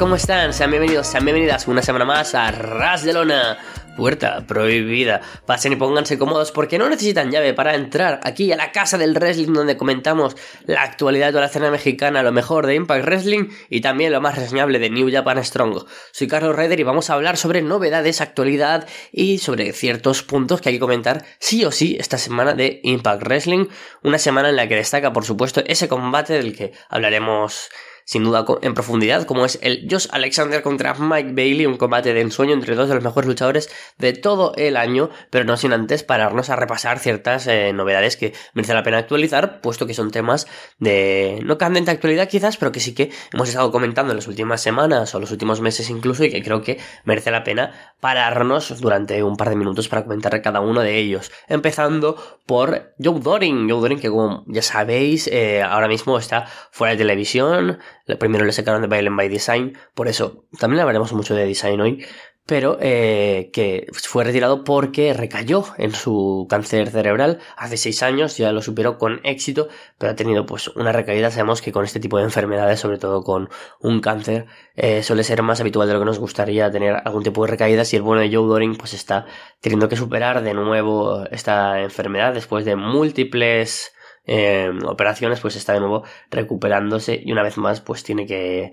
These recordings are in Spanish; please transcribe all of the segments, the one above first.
¿cómo están? Sean bienvenidos, sean bienvenidas una semana más a Ras de Lona. Puerta prohibida. Pasen y pónganse cómodos porque no necesitan llave para entrar aquí a la casa del wrestling donde comentamos la actualidad de la escena mexicana, lo mejor de Impact Wrestling y también lo más reseñable de New Japan Strong. Soy Carlos Raider y vamos a hablar sobre novedades, actualidad y sobre ciertos puntos que hay que comentar sí o sí esta semana de Impact Wrestling. Una semana en la que destaca, por supuesto, ese combate del que hablaremos sin duda en profundidad, como es el Josh Alexander contra Mike Bailey, un combate de ensueño entre dos de los mejores luchadores de todo el año, pero no sin antes pararnos a repasar ciertas eh, novedades que merece la pena actualizar, puesto que son temas de no candente actualidad quizás, pero que sí que hemos estado comentando en las últimas semanas o los últimos meses incluso y que creo que merece la pena pararnos durante un par de minutos para comentar cada uno de ellos. Empezando por Joe Doring, Joe Doring que como ya sabéis eh, ahora mismo está fuera de televisión, primero le sacaron de Violent by Design, por eso también hablaremos mucho de design hoy, pero eh, que fue retirado porque recayó en su cáncer cerebral hace seis años, ya lo superó con éxito, pero ha tenido pues una recaída. Sabemos que con este tipo de enfermedades, sobre todo con un cáncer, eh, suele ser más habitual de lo que nos gustaría tener algún tipo de recaídas y el bueno de Joe Doring pues está teniendo que superar de nuevo esta enfermedad después de múltiples Em, operaciones, pues está de nuevo recuperándose y una vez más pues tiene que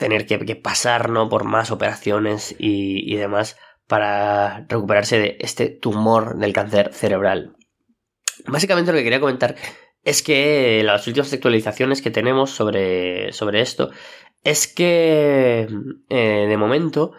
tener que, pasar ¿no? por más operaciones y, demás para recuperarse de este tumor del cáncer cerebral. Básicamente lo que quería comentar es que las últimas actualizaciones que tenemos sobre, sobre esto es que eh, de momento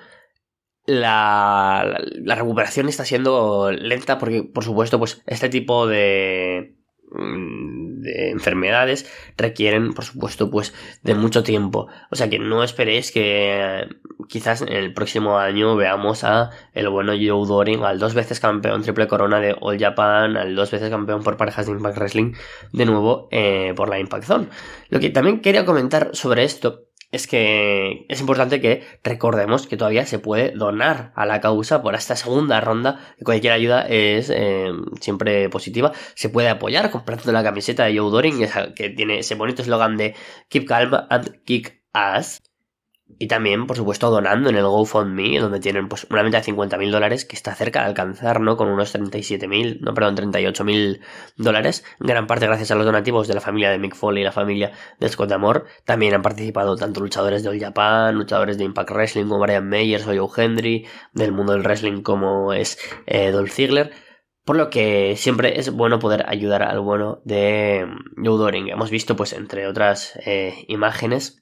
la, la, recuperación está siendo lenta porque por supuesto pues este tipo de, de enfermedades requieren, por supuesto, pues de mucho tiempo. O sea que no esperéis que quizás en el próximo año veamos a el bueno Joe Doring, al dos veces campeón triple corona de All Japan, al dos veces campeón por parejas de Impact Wrestling, de nuevo eh, por la Impact Zone. Lo que también quería comentar sobre esto es que es importante que recordemos que todavía se puede donar a la causa por esta segunda ronda, que cualquier ayuda es eh, siempre positiva. Se puede apoyar comprando la camiseta de Joe Doring, que tiene ese bonito eslogan de Keep Calm and Kick Ass. Y también, por supuesto, donando en el GoFundMe, donde tienen pues una meta de 50.000 dólares que está cerca de alcanzar, ¿no? Con unos 37.000, no, perdón, 38.000 dólares. Gran parte gracias a los donativos de la familia de Mick Foley y la familia de Scott Amor. También han participado tanto luchadores de All Japan, luchadores de Impact Wrestling como Brian Meyers o Joe Hendry, del mundo del wrestling como es eh, Dolph Ziggler. Por lo que siempre es bueno poder ayudar al bueno de Joe Doring. Hemos visto, pues, entre otras eh, imágenes,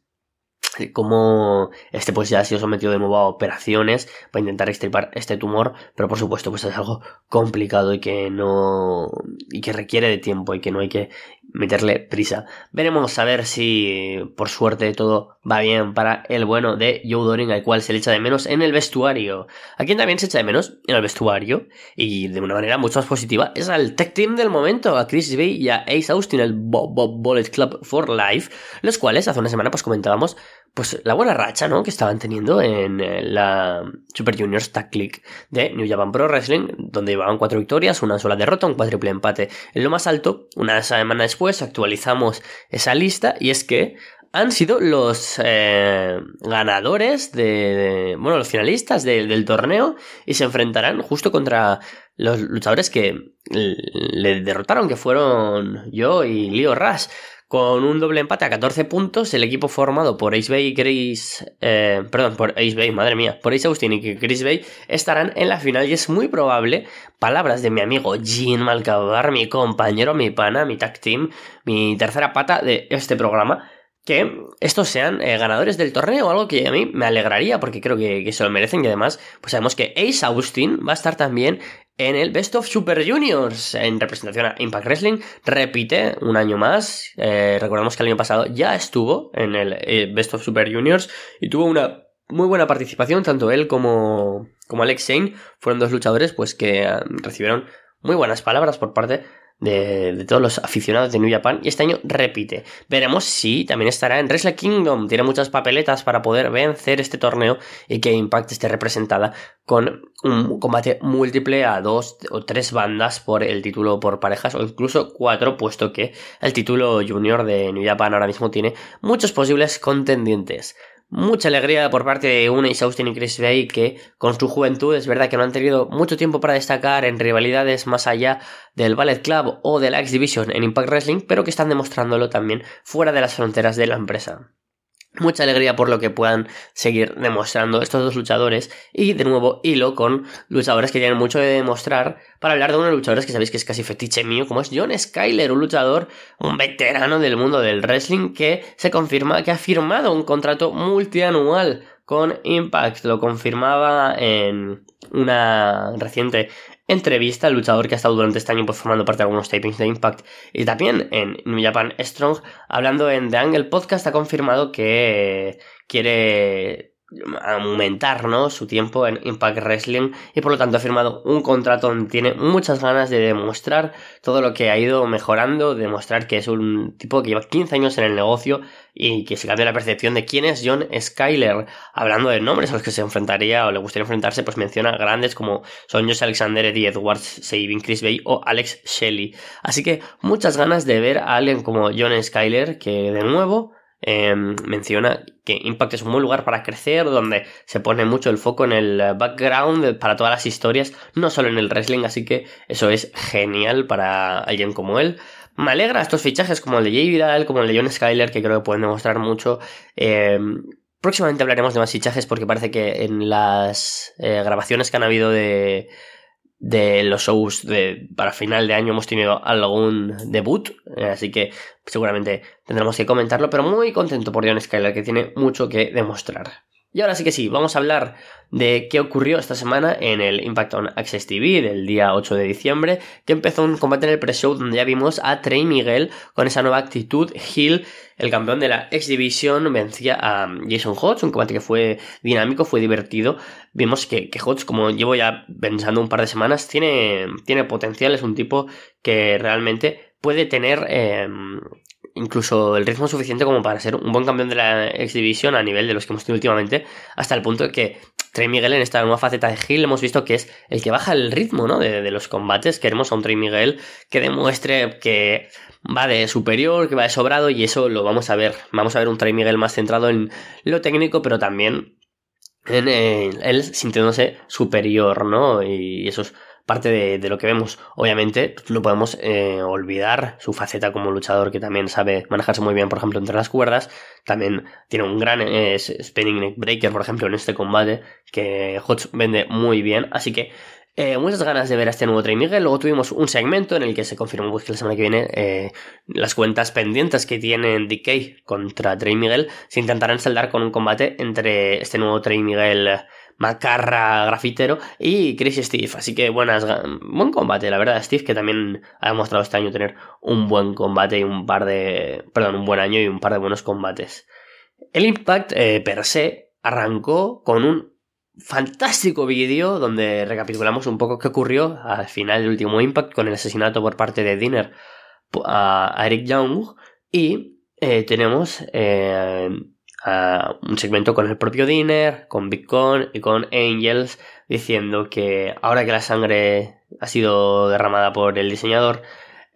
cómo este pues ya ha sido sometido de nuevo a operaciones para intentar extirpar este tumor, pero por supuesto pues es algo complicado y que no y que requiere de tiempo y que no hay que meterle prisa. Veremos a ver si por suerte todo va bien para el bueno de Joe Doring, al cual se le echa de menos en el vestuario. A quien también se echa de menos en el vestuario, y de una manera mucho más positiva, es al tech team del momento, a Chris Bay y a Ace Austin, el Bob, Bob Bullet Club for Life, los cuales hace una semana pues comentábamos pues la buena racha, ¿no? Que estaban teniendo en eh, la Super Juniors Tag Click de New Japan Pro Wrestling, donde llevaban cuatro victorias, una sola derrota, un cuádruple empate en lo más alto. Una semana después actualizamos esa lista y es que han sido los eh, ganadores de, bueno, los finalistas del torneo y se enfrentarán justo contra los luchadores que le derrotaron, que fueron yo y Leo Rush. Con un doble empate a 14 puntos, el equipo formado por Ace Bay y Chris... Eh, perdón, por Ace Bay, madre mía, por Ace Austin y Chris Bay estarán en la final y es muy probable, palabras de mi amigo Jean Malcabar, mi compañero, mi pana, mi tag team, mi tercera pata de este programa, que estos sean eh, ganadores del torneo, algo que a mí me alegraría porque creo que, que, se lo merecen y además pues sabemos que Ace Austin va a estar también en el Best of Super Juniors en representación a Impact Wrestling. Repite un año más. Eh, recordemos que el año pasado ya estuvo en el eh, Best of Super Juniors y tuvo una muy buena participación. Tanto él como, como Alex Shane fueron dos luchadores pues que eh, recibieron muy buenas palabras por parte de, todos los aficionados de New Japan y este año repite. Veremos si también estará en Wrestle Kingdom. Tiene muchas papeletas para poder vencer este torneo y que Impact esté representada con un combate múltiple a dos o tres bandas por el título por parejas o incluso cuatro, puesto que el título junior de New Japan ahora mismo tiene muchos posibles contendientes. Mucha alegría por parte de Unis Austin y Chris Bay que con su juventud es verdad que no han tenido mucho tiempo para destacar en rivalidades más allá del Ballet Club o de la X Division en Impact Wrestling, pero que están demostrándolo también fuera de las fronteras de la empresa mucha alegría por lo que puedan seguir demostrando estos dos luchadores. Y de nuevo hilo con luchadores que tienen mucho de demostrar para hablar de unos luchadores que sabéis que es casi fetiche mío como es John Skyler, un luchador, un veterano del mundo del wrestling que se confirma que ha firmado un contrato multianual con Impact, lo confirmaba en una reciente entrevista al luchador que ha estado durante este año pues, formando parte de algunos tapings de Impact. Y también en New Japan Strong, hablando en The Angle Podcast, ha confirmado que quiere aumentar ¿no? su tiempo en Impact Wrestling y por lo tanto ha firmado un contrato donde tiene muchas ganas de demostrar todo lo que ha ido mejorando, demostrar que es un tipo que lleva 15 años en el negocio y que se cambia la percepción de quién es John Skyler. Hablando de nombres a los que se enfrentaría o le gustaría enfrentarse, pues menciona grandes como son Josh Alexander, Eddie Edwards, Sabin Chris Bay o Alex Shelley. Así que muchas ganas de ver a alguien como John Skyler que de nuevo Em, menciona que Impact es un buen lugar para crecer, donde se pone mucho el foco en el background para todas las historias, no solo en el wrestling, así que eso es genial para alguien como él. Me alegra estos fichajes como el de Jay Vidal, como el de John Skyler, que creo que pueden demostrar mucho. Em, próximamente hablaremos de más fichajes porque parece que en las eh, grabaciones que han habido de, de los shows de, para final de año hemos tenido algún debut, eh, así que seguramente tendremos que comentarlo, pero muy contento por John Skyler, que tiene mucho que demostrar. Y ahora sí que sí, vamos a hablar de qué ocurrió esta semana en el Impact on Access TV del día 8 de diciembre, que empezó un combate en el pre-show donde ya vimos a Trey Miguel con esa nueva actitud. Hill, el campeón de la X Division, vencía a Jason Hodge, un combate que fue dinámico, fue divertido. Vimos que, que Hodge, como llevo ya pensando un par de semanas, tiene, tiene potencial, es un tipo que realmente puede tener eh, incluso el ritmo suficiente como para ser un buen campeón de la X Division a nivel de los que hemos tenido últimamente, hasta el punto de que Trey Miguel en esta nueva faceta de Hill hemos visto que es el que baja el ritmo ¿no? de, los combates. Queremos a un Trey Miguel que demuestre que va de superior, que va de sobrado y eso lo vamos a ver. Vamos a ver un Trey Miguel más centrado en lo técnico, pero también en, en él sintiéndose superior, ¿no? Y eso es parte de, lo que vemos. Obviamente, no podemos eh, olvidar su faceta como luchador, que también sabe manejarse muy bien, por ejemplo, entre las cuerdas. También tiene un gran eh, spinning neck breaker, por ejemplo, en este combate, que Hodge vende muy bien. Así que eh, muchas ganas de ver a este nuevo Trey Miguel. Luego tuvimos un segmento en el que se confirmó que la semana que viene las cuentas pendientes que tiene DK contra Trey Miguel se intentarán saldar con un combate entre este nuevo Trey Miguel Macarra Grafitero y Chris Steve. Así que buenas, buen combate, la verdad. Steve que también ha demostrado este año tener un buen combate y un par de... Perdón, un buen año y un par de buenos combates. El Impact eh, per se arrancó con un fantástico vídeo donde recapitulamos un poco qué ocurrió al final del último Impact con el asesinato por parte de Dinner a Eric Young y eh, tenemos eh, un segmento con el propio Dinner, con Bitcoin y con Angels, diciendo que ahora que la sangre ha sido derramada por el diseñador,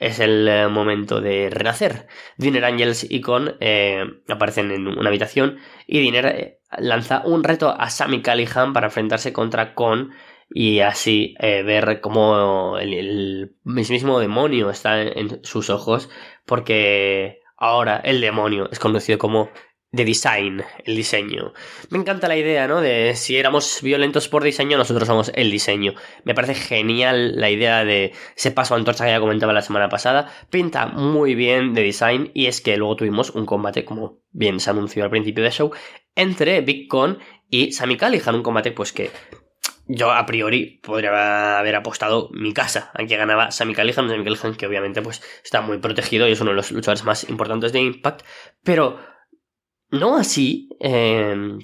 es el eh, momento de renacer. Dinner, Angels y Con eh, aparecen en una habitación y Dinner eh, lanza un reto a Sammy Callihan para enfrentarse contra Con y así ver cómo el, el, mismísimo demonio está en sus ojos porque ahora el demonio es conocido como de design, el diseño. Me encanta la idea, ¿no? De si éramos violentos por diseño, nosotros somos el diseño. Me parece genial la idea de ese paso a antorcha que ya comentaba la semana pasada. Pinta muy bien de design y es que luego tuvimos un combate, como bien se anunció al principio del show, entre Big Con y Sammy Callihan. Un combate, pues que yo a priori podría haber apostado mi casa a que ganaba Sammy Callihan. Sammy Callihan que obviamente pues está muy protegido y es uno de los luchadores más importantes de Impact. Pero no así, em,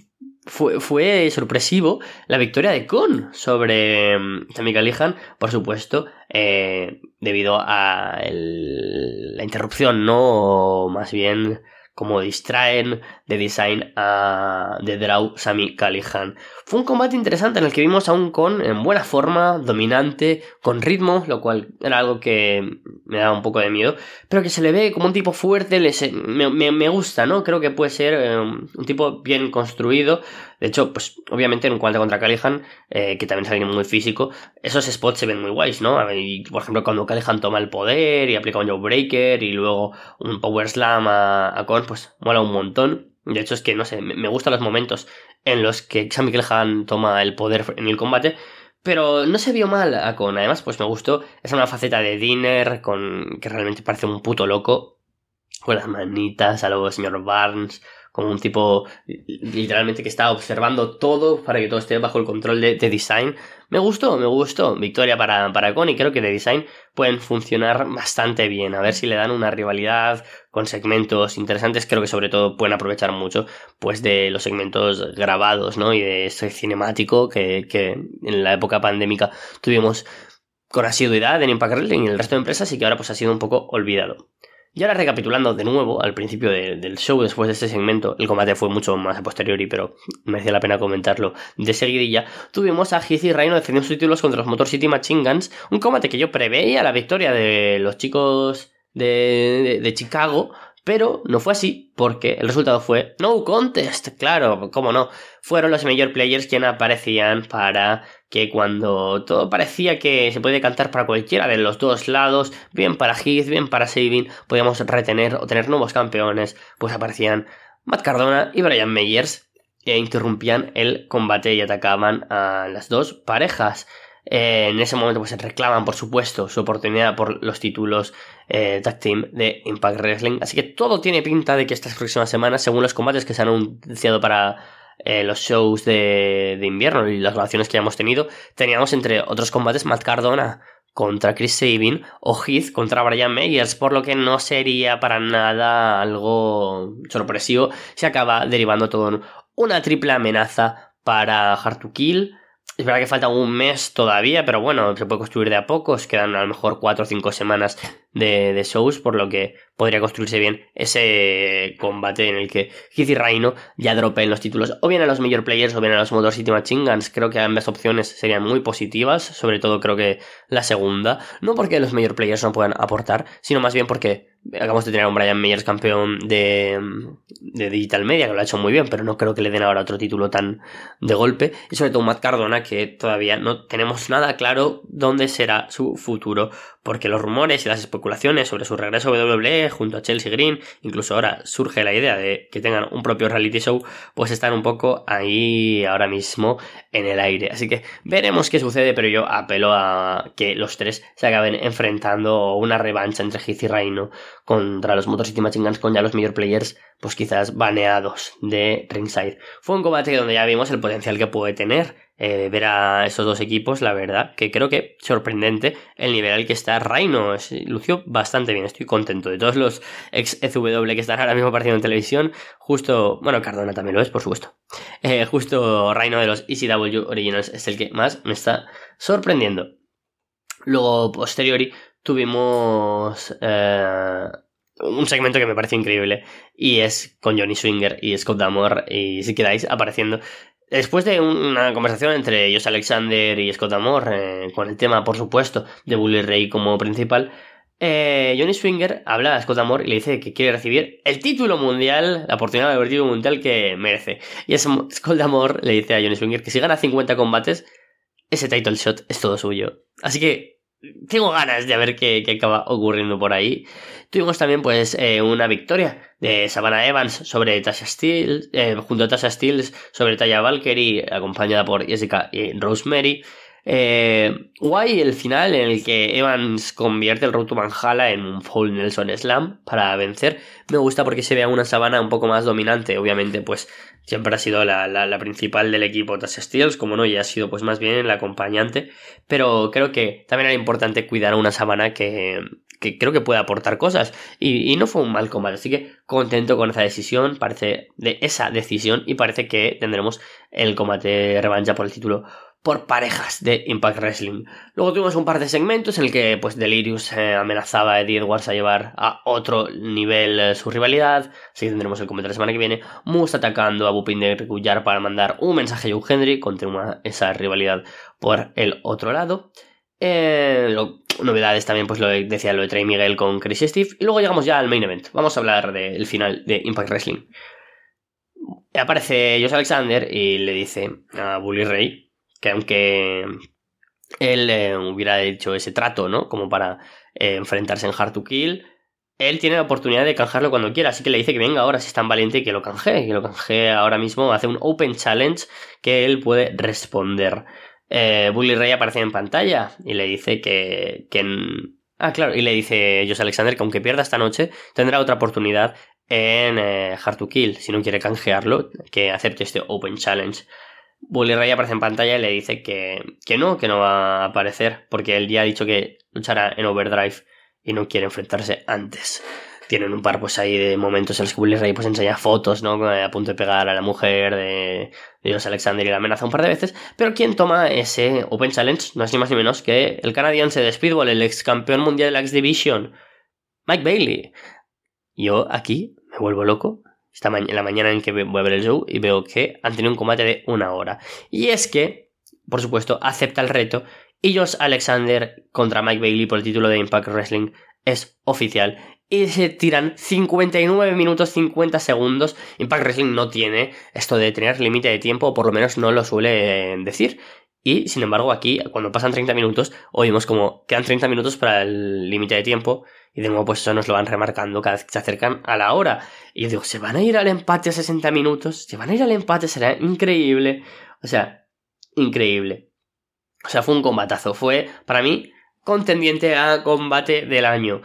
fue, fue, sorpresivo la victoria de Con sobre Sammy em, Callihan, por supuesto, eh, debido a la interrupción, ¿no? O más bien como distraen de design a de Draw Sami Callihan. Fue un combate interesante en el que vimos a un Con en buena forma, dominante, con ritmo, lo cual era algo que me daba un poco de miedo, pero que se le ve como un tipo fuerte, me, gusta, ¿no? Creo que puede ser eh, un tipo bien construido. De hecho, pues obviamente en cuanto contra Callihan, eh, que también es alguien muy físico, esos spots se ven muy guays, ¿no? por ejemplo, cuando Callihan toma el poder y aplica un Breaker y luego un Power Slam a, a pues mola un montón. De hecho, es que no sé, me, gustan los momentos en los que Sami Callihan toma el poder en el combate. Pero no se vio mal a Con. Además, pues me gustó esa nueva faceta de Dinner con que realmente parece un puto loco. Con las manitas a lo señor Barnes como un tipo literalmente que está observando todo para que todo esté bajo el control de, design. Me gustó, me gustó. Victoria para, para Con y creo que de design pueden funcionar bastante bien. A ver si le dan una rivalidad con segmentos interesantes. Creo que sobre todo pueden aprovechar mucho pues de los segmentos grabados, ¿no? Y de ese cinemático que, que en la época pandémica tuvimos con asiduidad en Impact Wrestling y el resto de empresas y que ahora pues ha sido un poco olvidado. Y ahora recapitulando de nuevo, al principio del show, después de este segmento, el combate fue mucho más a posteriori, pero merecía la pena comentarlo de seguidilla, tuvimos a Heath y Rhino defendiendo sus títulos contra los Motor City Machine Guns, un combate que yo preveía la victoria de los chicos de, Chicago, pero no fue así, porque el resultado fue no contest, claro, cómo no. Fueron los major players quienes aparecían para que cuando todo parecía que se podía cantar para cualquiera de los dos lados, bien para Heath, bien para Sabin, podíamos retener o tener nuevos campeones, pues aparecían Matt Cardona y Brian Meyers e interrumpían el combate y atacaban a las dos parejas. Eh, en ese momento pues reclaman por supuesto su oportunidad por los títulos eh, tag team de Impact Wrestling así que todo tiene pinta de que estas próximas semanas según los combates que se han anunciado para eh, los shows de, invierno y las relaciones que hemos tenido teníamos entre otros combates Matt Cardona contra Chris Sabin o Heath contra Brian Meyers, por lo que no sería para nada algo sorpresivo si acaba derivando todo una triple amenaza para Hard to Kill, es verdad que falta un mes todavía, pero bueno, se puede construir de a pocos. Quedan a lo mejor 4 o 5 semanas de, de, shows, por lo que podría construirse bien ese combate en el que Heath y ya dropeen los títulos o bien a los Major Players o bien a los Motor City Machine Guns. Creo que ambas opciones serían muy positivas, sobre todo creo que la segunda. No porque los Major Players no puedan aportar, sino más bien porque acabamos de tener a un Brian Meyers campeón de, de Digital Media, que lo ha hecho muy bien, pero no creo que le den ahora otro título tan de golpe. Y sobre todo Matt Cardona, que todavía no tenemos nada claro dónde será su futuro, porque los rumores y las sobre su regreso a WWE junto a Chelsea Green, incluso ahora surge la idea de que tengan un propio reality show, pues están un poco ahí ahora mismo en el aire. Así que veremos qué sucede, pero yo apelo a que los tres se acaben enfrentando una revancha entre Heath y Reino contra los Motor City Machine Guns con ya los major players, pues quizás baneados de ringside. Fue un combate donde ya vimos el potencial que puede tener eh, ver a esos dos equipos, la verdad, que creo que sorprendente el nivel al que está Reino. lució bastante bien, estoy contento de todos los ex ECW que están ahora mismo apareciendo en televisión. Justo, bueno, Cardona también lo es, por supuesto. Eh, justo Reino de los ECW Originals es el que más me está sorprendiendo. Luego, posteriori, tuvimos eh, un segmento que me parece increíble y es con Johnny Swinger y Scott Damore y si quedáis apareciendo Después de una conversación entre Josh Alexander y Scott Amor, eh, con el tema, por supuesto, de Bully Ray como principal, eh, Johnny Swinger habla a Scott Amor y le dice que quiere recibir el título mundial, la oportunidad de el título mundial que merece. Y Scott Amor le dice a Johnny Swinger que si gana 50 combates, ese title shot es todo suyo. Así que tengo ganas de ver qué, acaba ocurriendo por ahí. Tuvimos también pues eh, una victoria de Savannah Evans sobre Tasha Steele, eh, junto a Tasha Steele sobre Taya Valkyrie, acompañada por Jessica y Rosemary. Eh, guay el final en el que Evans convierte el Road to Manhala en un Full Nelson Slam para vencer. Me gusta porque se vea una sabana un poco más dominante. Obviamente, pues siempre ha sido la, principal del equipo Tasha Steels, como no, y ha sido pues más bien la acompañante. Pero creo que también era importante cuidar a una sabana que, que creo que puede aportar cosas. Y, y, no fue un mal combate. Así que contento con esa decisión. Parece de esa decisión. Y parece que tendremos el combate revancha por el título por parejas de Impact Wrestling. Luego tuvimos un par de segmentos en el que pues Delirious eh, amenazaba a Eddie Edwards a llevar a otro nivel eh, su rivalidad, así que tendremos el combate la semana que viene. Moose atacando a Bupin de para mandar un mensaje a Joe Henry, continúa esa rivalidad por el otro lado. Eh, novedades también, pues lo decía lo de Trey Miguel con Chris Steve. Y luego llegamos ya al main event. Vamos a hablar del final de Impact Wrestling. Aparece Josh Alexander y le dice a Bully Ray que aunque él eh, hubiera hecho ese trato, ¿no? Como para eh, enfrentarse en Hard to Kill, él tiene la oportunidad de canjearlo cuando quiera, así que le dice que venga ahora si es tan valiente que lo canjee, que lo canjee ahora mismo, hace un Open Challenge que él puede responder. Eh, Bully Ray aparece en pantalla y le dice que, que Ah, claro, y le dice Josh Alexander que aunque pierda esta noche, tendrá otra oportunidad en eh, Hard to Kill, si no quiere canjearlo, que acepte este Open Challenge. Bully Ray aparece en pantalla y le dice que, que no, que no va a aparecer, porque él ya ha dicho que luchará en Overdrive y no quiere enfrentarse antes tienen un par pues ahí de momentos en los que Willy Ray pues enseña fotos, ¿no? A punto de pegar a la mujer de Dios Alexander y la amenaza un par de veces, pero quien toma ese Open Challenge no es ni más ni menos que el canadiense de Speedball, el ex campeón mundial de la X Division, Mike Bailey. Yo aquí me vuelvo loco esta en la mañana en que voy a el show y veo que han tenido un combate de una hora. Y es que, por supuesto, acepta el reto y Josh Alexander contra Mike Bailey por el título de Impact Wrestling es oficial y se tiran 59 minutos 50 segundos. Impact Wrestling no tiene esto de tener límite de tiempo, o por lo menos no lo suele decir. Y sin embargo, aquí, cuando pasan 30 minutos, oímos como quedan 30 minutos para el límite de tiempo. Y de nuevo, pues eso nos lo van remarcando cada vez que se acercan a la hora. Y yo digo, ¿se van a ir al empate a 60 minutos? ¿Se van a ir al empate? Será increíble. O sea, increíble. O sea, fue un combatazo. Fue, para mí, contendiente a combate del año.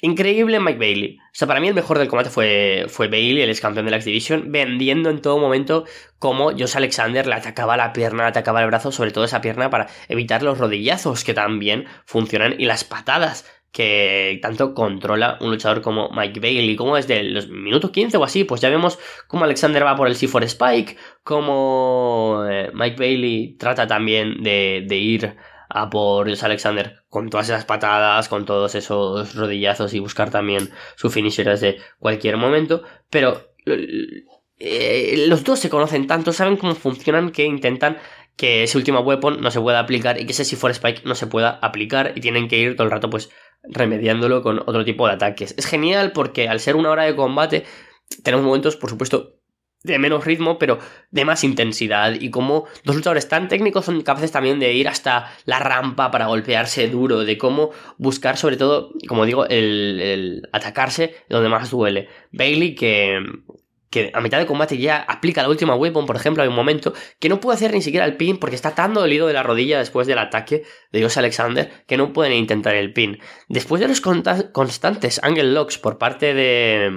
Increíble Mike Bailey. O sea, para mí el mejor del combate fue, fue Bailey, el ex campeón de la X Division, vendiendo en todo momento cómo Josh Alexander le atacaba la pierna, le atacaba el brazo, sobre todo esa pierna para evitar los rodillazos que también funcionan y las patadas que tanto controla un luchador como Mike Bailey. Como desde los minutos 15 o así, pues ya vemos cómo Alexander va por el C4 Spike, cómo eh, Mike Bailey trata también de, de ir a por Alexander con todas esas patadas, con todos esos rodillazos y buscar también su finisher desde cualquier momento. Pero eh, los dos se conocen tanto, saben cómo funcionan que intentan que ese último weapon no se pueda aplicar y que ese C4 Spike no se pueda aplicar y tienen que ir todo el rato pues remediándolo con otro tipo de ataques. Es genial porque al ser una hora de combate tenemos momentos por supuesto de menos ritmo, pero de más intensidad. Y como dos luchadores tan técnicos son capaces también de ir hasta la rampa para golpearse duro, de cómo buscar, sobre todo, como digo, el, atacarse donde más duele. Bailey, que, que a mitad de combate ya aplica la última weapon, por ejemplo, hay un momento que no puede hacer ni siquiera el pin porque está tan dolido de la rodilla después del ataque de Dios Alexander que no pueden intentar el pin. Después de los constantes angle locks por parte de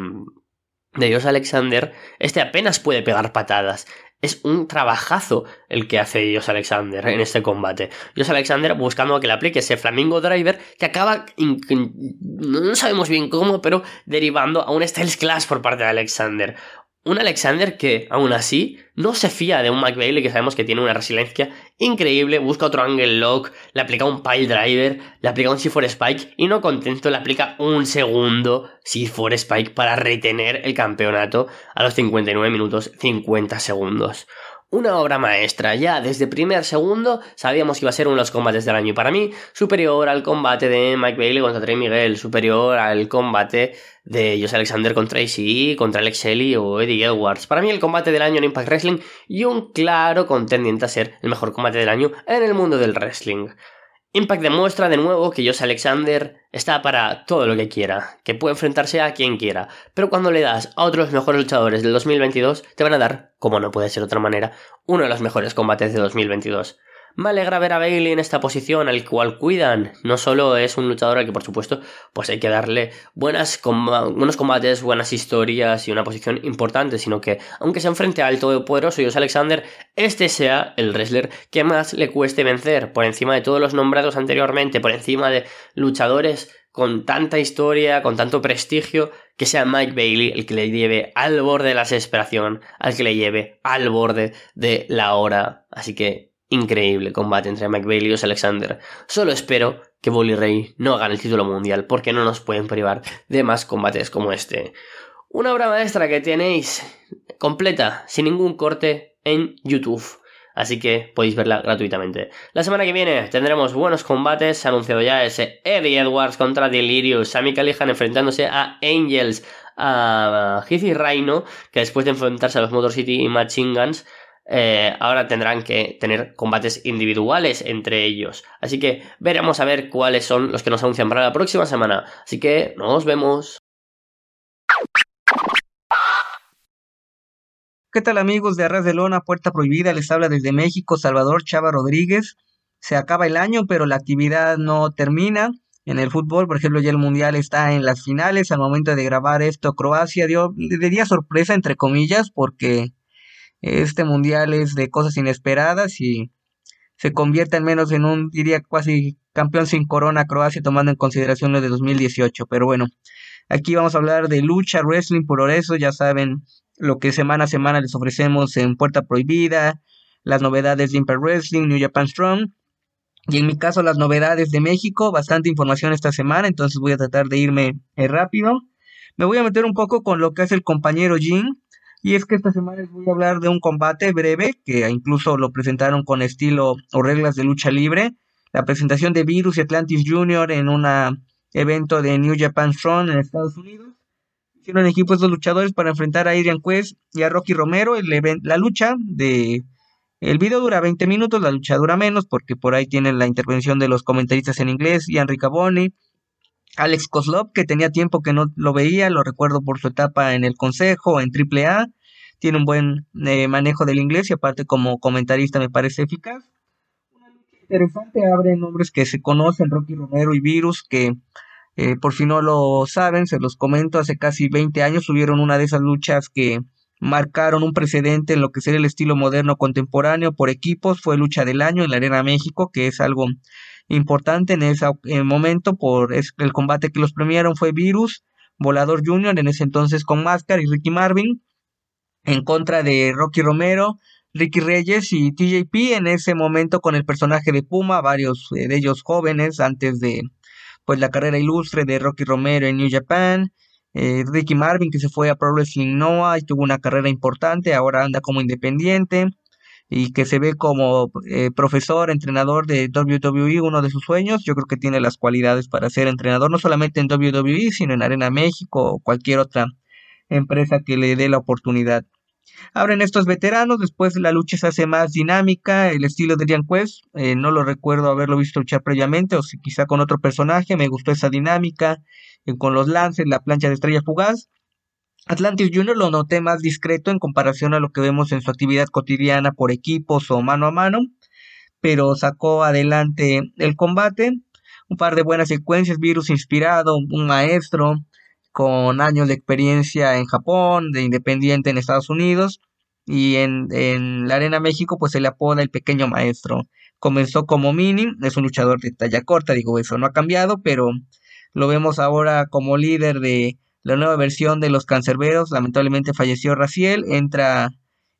de Dios Alexander, este apenas puede pegar patadas. Es un trabajazo el que hace Dios Alexander en este combate. Dios Alexander buscando que le aplique ese Flamingo Driver que acaba, no sabemos bien cómo, pero derivando a un Styles Clash por parte de Alexander. Un Alexander que, aún así, no se fía de un Mike Bailey que sabemos que tiene una resiliencia increíble, busca otro angle lock, le aplica un pile driver, le aplica un C4 Spike y no contento le aplica un segundo C4 Spike para retener el campeonato a los 59 minutos 50 segundos una obra maestra. Ya desde primer segundo sabíamos que iba a ser uno de los combates del año. Para mí, superior al combate de Mike Bailey contra Trey Miguel, superior al combate de Jose Alexander contra Tracy, contra Alex Shelley o Eddie Edwards. Para mí, el combate del año en Impact Wrestling y un claro contendiente a ser el mejor combate del año en el mundo del wrestling. Impact demuestra de nuevo que Josh Alexander está para todo lo que quiera, que puede enfrentarse a quien quiera, pero cuando le das a otros mejores luchadores del 2022, te van a dar, como no puede ser de otra manera, uno de los mejores combates de 2022. Me alegra ver a Bailey en esta posición, al cual cuidan. No solo es un luchador al que, por supuesto, pues hay que darle buenas buenos combates, buenas historias y una posición importante, sino que, aunque se enfrente al todopoderoso Dios Alexander, este sea el wrestler que más le cueste vencer, por encima de todos los nombrados anteriormente, por encima de luchadores con tanta historia, con tanto prestigio, que sea Mike Bailey el que le lleve al borde de la desesperación, al que le lleve al borde de la hora. Así que increíble combate entre Mike Bailey y Alexander. Solo espero que Bully Ray no gane el título mundial porque no nos pueden privar de más combates como este. Una obra maestra que tenéis completa, sin ningún corte, en YouTube. Así que podéis verla gratuitamente. La semana que viene tendremos buenos combates. Anunciado ya ese Eddie Edwards contra Delirious. Sammy Callihan enfrentándose a Angels. A Heath y Rhino. Que después de enfrentarse a los Motor City y Machine Guns. Eh, ahora tendrán que tener combates individuales entre ellos. Así que veremos a ver cuáles son los que nos anuncian para la próxima semana. Así que nos vemos. ¿Qué tal amigos de Arras de Lona, Puerta Prohibida? Les habla desde México Salvador Chava Rodríguez. Se acaba el año, pero la actividad no termina. En el fútbol, por ejemplo, ya el Mundial está en las finales. Al momento de grabar esto, Croacia dio, diría sorpresa, entre comillas, porque este Mundial es de cosas inesperadas y se convierte al menos en un, diría, casi campeón sin corona Croacia, tomando en consideración lo de 2018. Pero bueno, aquí vamos a hablar de lucha, wrestling, por eso ya saben lo que semana a semana les ofrecemos en Puerta Prohibida, las novedades de Impact Wrestling, New Japan Strong, y en mi caso las novedades de México, bastante información esta semana, entonces voy a tratar de irme eh, rápido. Me voy a meter un poco con lo que es el compañero Jin, y es que esta semana les voy a hablar de un combate breve, que incluso lo presentaron con estilo o reglas de lucha libre, la presentación de Virus y Atlantis Jr. en un evento de New Japan Strong en Estados Unidos hicieron equipos de luchadores para enfrentar a Adrian Quest y a Rocky Romero. El la lucha de. El video dura 20 minutos, la lucha dura menos, porque por ahí tienen la intervención de los comentaristas en inglés, Ian Riccaboni, Alex Koslov, que tenía tiempo que no lo veía, lo recuerdo por su etapa en el Consejo, en AAA. Tiene un buen eh, manejo del inglés y aparte como comentarista me parece eficaz. Una lucha interesante, abre nombres que se conocen, Rocky Romero y Virus, que eh, por si no lo saben, se los comento, hace casi 20 años tuvieron una de esas luchas que marcaron un precedente en lo que sería el estilo moderno contemporáneo por equipos, fue lucha del año en la Arena México, que es algo importante en ese momento por el combate que los premiaron fue Virus, Volador Junior, en ese entonces con Máscara y Ricky Marvin, en contra de Rocky Romero, Ricky Reyes y TJP, en ese momento con el personaje de Puma, varios eh, de ellos jóvenes antes de pues la carrera ilustre de Rocky Romero en New Japan, eh, Ricky Marvin que se fue a Pro Wrestling Noah y tuvo una carrera importante, ahora anda como independiente y que se ve como eh, profesor, entrenador de WWE, uno de sus sueños, yo creo que tiene las cualidades para ser entrenador no solamente en WWE, sino en Arena México o cualquier otra empresa que le dé la oportunidad. Abren estos veteranos, después la lucha se hace más dinámica, el estilo de Jan Quest, eh, no lo recuerdo haberlo visto luchar previamente, o si quizá con otro personaje, me gustó esa dinámica, eh, con los lances, la plancha de estrella fugaz. Atlantis Junior lo noté más discreto en comparación a lo que vemos en su actividad cotidiana por equipos o mano a mano, pero sacó adelante el combate, un par de buenas secuencias, virus inspirado, un maestro, con años de experiencia en Japón, de independiente en Estados Unidos y en, en la Arena México pues se le apoda el pequeño maestro. Comenzó como mini, es un luchador de talla corta, digo, eso no ha cambiado, pero lo vemos ahora como líder de la nueva versión de los cancerberos. Lamentablemente falleció Raciel, entra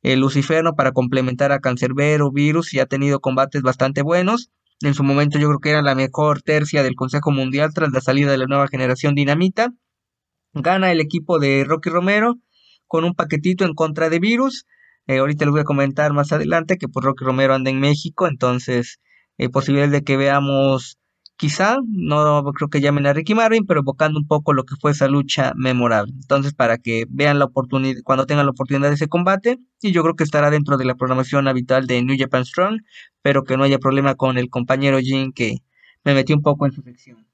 el Luciferno para complementar a Cancerbero, Virus y ha tenido combates bastante buenos. En su momento yo creo que era la mejor tercia del Consejo Mundial tras la salida de la nueva generación Dinamita. Gana el equipo de Rocky Romero con un paquetito en contra de Virus. Eh, ahorita les voy a comentar más adelante que pues Rocky Romero anda en México, entonces eh, posibilidades de que veamos quizá, no creo que llamen a Ricky Marvin, pero evocando un poco lo que fue esa lucha memorable. Entonces, para que vean la oportunidad, cuando tengan la oportunidad de ese combate, y yo creo que estará dentro de la programación habitual de New Japan Strong, pero que no haya problema con el compañero Jin que me metió un poco en su sección.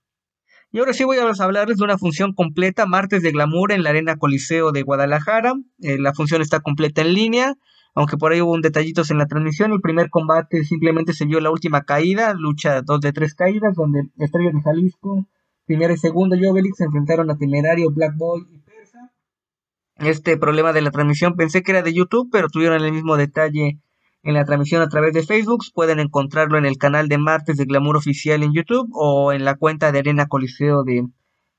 Y ahora sí voy a hablarles de una función completa, martes de glamour en la Arena Coliseo de Guadalajara. Eh, la función está completa en línea, aunque por ahí hubo un detallitos en la transmisión. El primer combate simplemente se vio la última caída, lucha 2 de 3 caídas, donde Estrellas de Jalisco, primero y segundo, Jovelix se enfrentaron a Temerario, Black Boy y Persa. Este problema de la transmisión pensé que era de YouTube, pero tuvieron el mismo detalle en la transmisión a través de Facebook. Pueden encontrarlo en el canal de Martes de Glamour Oficial en YouTube o en la cuenta de Arena Coliseo de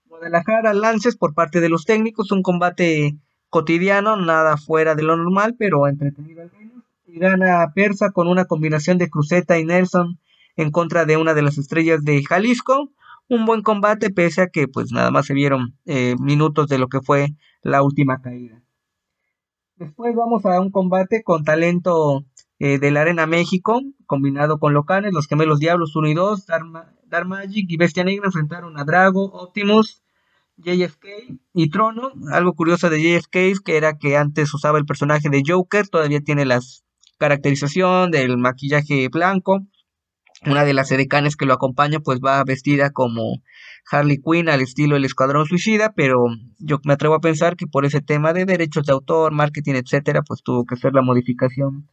Guadalajara. Lances por parte de los técnicos, un combate cotidiano, nada fuera de lo normal, pero entretenido al menos. gana Persa con una combinación de Cruzeta y Nelson en contra de una de las estrellas de Jalisco. Un buen combate pese a que pues nada más se vieron eh, minutos de lo que fue la última caída. Después vamos a un combate con talento eh, de la Arena México, combinado con locales, los gemelos Diablos 1 y 2, Dark, Magic y Bestia Negra enfrentaron a Drago, Optimus, JFK y Trono. Algo curioso de JFK que era que antes usaba el personaje de Joker, todavía tiene la caracterización del maquillaje blanco. Una de las edecanes que lo acompaña pues va vestida como Harley Quinn al estilo El Escuadrón Suicida, pero yo me atrevo a pensar que por ese tema de derechos de autor, marketing, etcétera, pues tuvo que hacer la modificación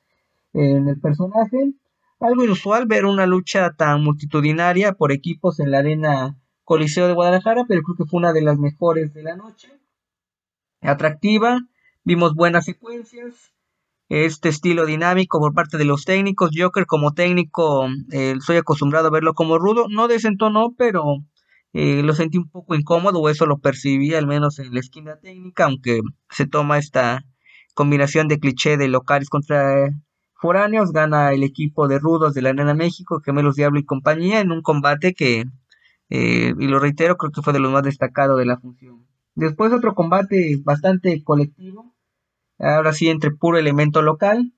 en el personaje. Algo inusual ver una lucha tan multitudinaria por equipos en la arena Coliseo de Guadalajara, pero creo que fue una de las mejores de la noche. Atractiva, vimos buenas secuencias, este estilo dinámico por parte de los técnicos. Joker como técnico, eh, soy acostumbrado a verlo como rudo, no desentonó, pero eh, lo sentí un poco incómodo, o eso lo percibí al menos en la esquina técnica, aunque se toma esta combinación de cliché de locales contra foráneos, gana el equipo de rudos de la Arena México, Gemelos Diablo y compañía, en un combate que, eh, y lo reitero, creo que fue de los más destacados de la función. Después otro combate bastante colectivo, ahora sí entre puro elemento local,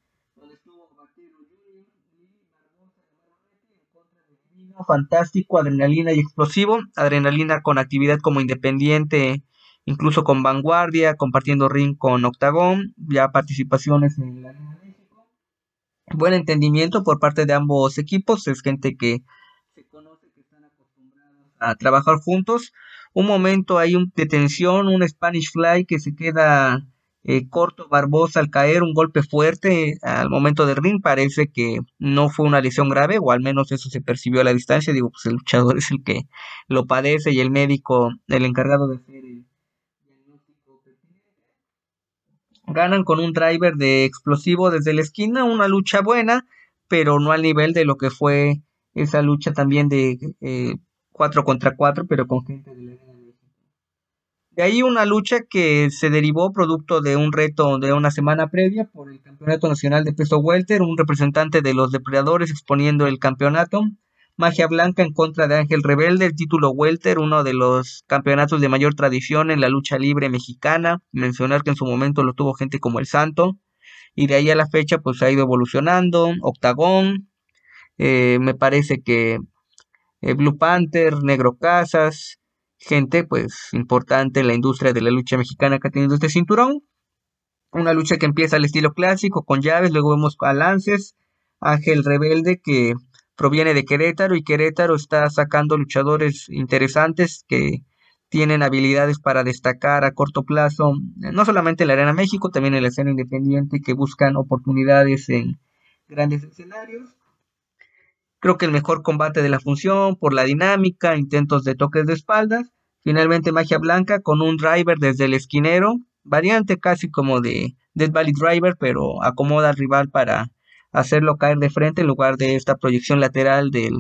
fantástico, adrenalina y explosivo, adrenalina con actividad como independiente, incluso con vanguardia, compartiendo ring con Octagón, ya participaciones en la. Buen entendimiento por parte de ambos equipos, es gente que se conoce, que están acostumbrados a trabajar juntos. Un momento hay un, de tensión, un Spanish Fly que se queda eh, corto Barbosa al caer, un golpe fuerte al momento del ring, parece que no fue una lesión grave, o al menos eso se percibió a la distancia, digo, pues el luchador es el que lo padece y el médico, el encargado de hacer el diagnóstico. Ganan con un driver de explosivo desde la esquina, una lucha buena, pero no al nivel de lo que fue esa lucha también de 4 eh, contra 4, pero con gente de la de ahí una lucha que se derivó producto de un reto de una semana previa por el Campeonato Nacional de Peso Welter, un representante de los depredadores exponiendo el campeonato. Magia Blanca en contra de Ángel Rebelde, el título Welter, uno de los campeonatos de mayor tradición en la lucha libre mexicana. Mencionar que en su momento lo tuvo gente como El Santo. Y de ahí a la fecha pues ha ido evolucionando. Octagón, eh, me parece que eh, Blue Panther, Negro Casas, gente pues importante en la industria de la lucha mexicana que ha tenido este cinturón. Una lucha que empieza al estilo clásico con llaves, luego vemos a Lances, Ángel Rebelde que proviene de Querétaro y Querétaro está sacando luchadores interesantes que tienen habilidades para destacar a corto plazo, no solamente en la Arena México, también en la escena independiente que buscan oportunidades en grandes escenarios. Creo que el mejor combate de la función por la dinámica, intentos de toques de espaldas. Finalmente magia blanca con un driver desde el esquinero, variante casi como de Dead Valley Driver, pero acomoda al rival para hacerlo caer de frente en lugar de esta proyección lateral del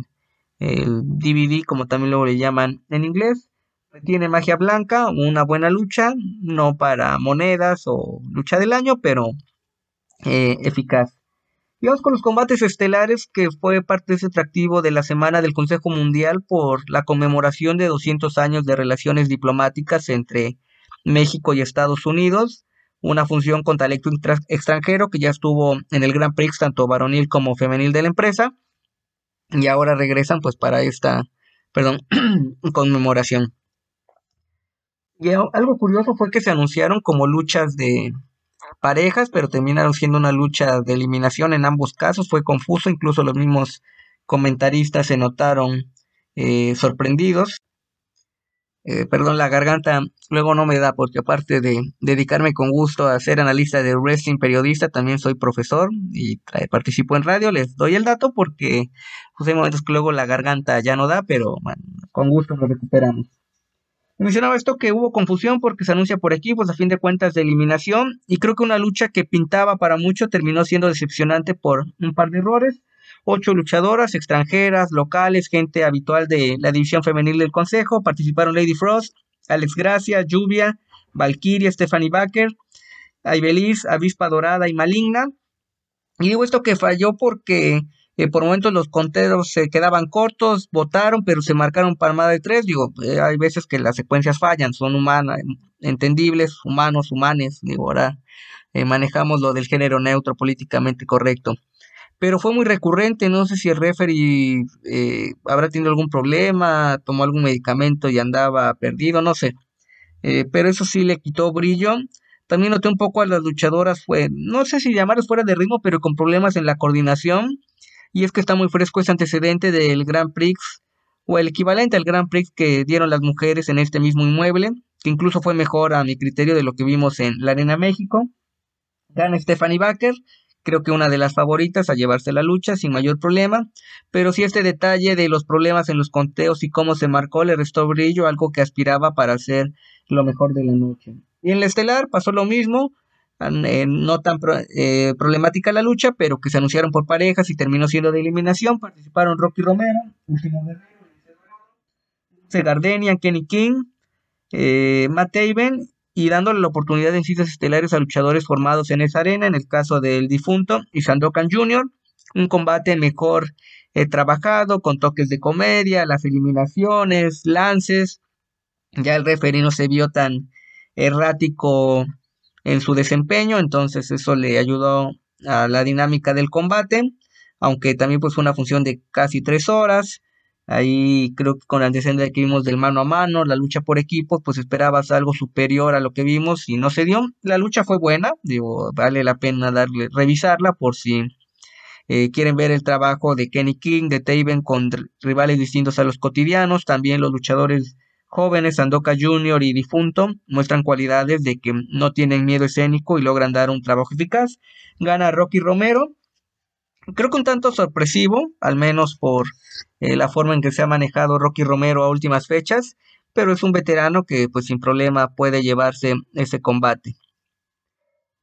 DVD, como también luego le llaman en inglés. Tiene magia blanca, una buena lucha, no para monedas o lucha del año, pero eh, eficaz. Y vamos con los combates estelares, que fue parte de ese atractivo de la semana del Consejo Mundial por la conmemoración de 200 años de relaciones diplomáticas entre México y Estados Unidos. Una función con talento extranjero que ya estuvo en el Grand Prix, tanto varonil como femenil de la empresa. Y ahora regresan pues para esta, perdón, conmemoración. Y algo curioso fue que se anunciaron como luchas de, parejas, pero terminaron siendo una lucha de eliminación en ambos casos. Fue confuso, incluso los mismos comentaristas se notaron eh, sorprendidos. Eh, perdón, la garganta luego no me da, porque aparte de dedicarme con gusto a ser analista de wrestling periodista, también soy profesor y participo en radio. Les doy el dato porque pues, hay momentos que luego la garganta ya no da, pero con gusto nos recuperamos. Mencionaba esto que hubo confusión porque se anuncia por equipos a fin de cuentas de eliminación y creo que una lucha que pintaba para mucho terminó siendo decepcionante por un par de errores. Ocho luchadoras extranjeras, locales, gente habitual de la división femenil del consejo. Participaron Lady Frost, Alex Gracia, Lluvia, Valkyria, Stephanie Baker, Aibeliz, Avispa Dorada y Maligna. Y digo esto que falló porque eh, por momentos los conteros se quedaban cortos, votaron, pero se marcaron palmada de tres. Digo, eh, hay veces que las secuencias fallan, son humanas, entendibles, humanos, humanes. Digo, ahora eh, manejamos lo del género neutro políticamente correcto. Pero fue muy recurrente, no sé si el referee habrá tenido algún problema, tomó algún medicamento y andaba perdido, no sé. pero eso sí le quitó brillo. También noté un poco a las luchadoras, fue, no sé si llamarlas fuera de ritmo, pero con problemas en la coordinación y es que está muy fresco ese antecedente del Grand Prix o el equivalente al Grand Prix que dieron las mujeres en este mismo inmueble, que incluso fue mejor a mi criterio de lo que vimos en la Arena México. Gana Stephanie Baker, creo que una de las favoritas a llevarse la lucha sin mayor problema, pero sí este detalle de los problemas en los conteos y cómo se marcó le restó brillo, algo que aspiraba para ser lo mejor de la noche. Y en la estelar pasó lo mismo, eh, no tan eh, problemática la lucha, pero que se anunciaron por parejas y terminó siendo de eliminación. Participaron Rocky Romero, Último Guerrero, Gardenia, Kenny King, eh, Matt Taven y dándole la oportunidad de citas estelares a luchadores formados en esa arena, en el caso del difunto y Sandokan Jr., un combate mejor trabajado, con toques de comedia, las eliminaciones, lances, ya el referee no se vio tan errático en su desempeño, entonces eso le ayudó a la dinámica del combate, aunque también pues fue una función de casi tres horas. Ahí creo que con el antecedente que vimos del mano a mano, la lucha por equipos, pues esperabas algo superior a lo que vimos y no se dio. La lucha fue buena, digo, vale la pena darle, revisarla por si eh, quieren ver el trabajo de Kenny King, de Taven con rivales distintos a los cotidianos, también los luchadores Jóvenes, Sandoka Jr. y Difunto muestran cualidades de que no tienen miedo escénico y logran dar un trabajo eficaz. Gana Rocky Romero. Creo que un tanto sorpresivo, al menos por eh, la forma en que se ha manejado Rocky Romero a últimas fechas, pero es un veterano que pues sin problema puede llevarse ese combate.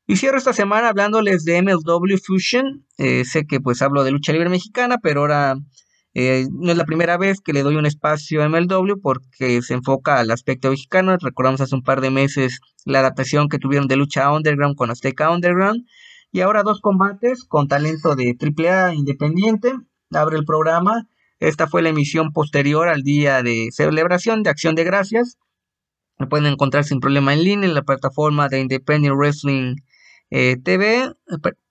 Y cierro esta semana hablándoles de MLW Fusion. Eh, sé que pues hablo de lucha libre mexicana, pero ahora eh, no es la primera vez que le doy un espacio a MLW porque se enfoca al aspecto mexicano. Recordamos hace un par de meses la adaptación que tuvieron de lucha underground con Azteca Underground. Y ahora dos combates con talento de AAA independiente. Abre el programa. Esta fue la emisión posterior al día de celebración de Acción de Gracias. Lo pueden encontrar sin problema en línea en la plataforma de Independent Wrestling eh, TV,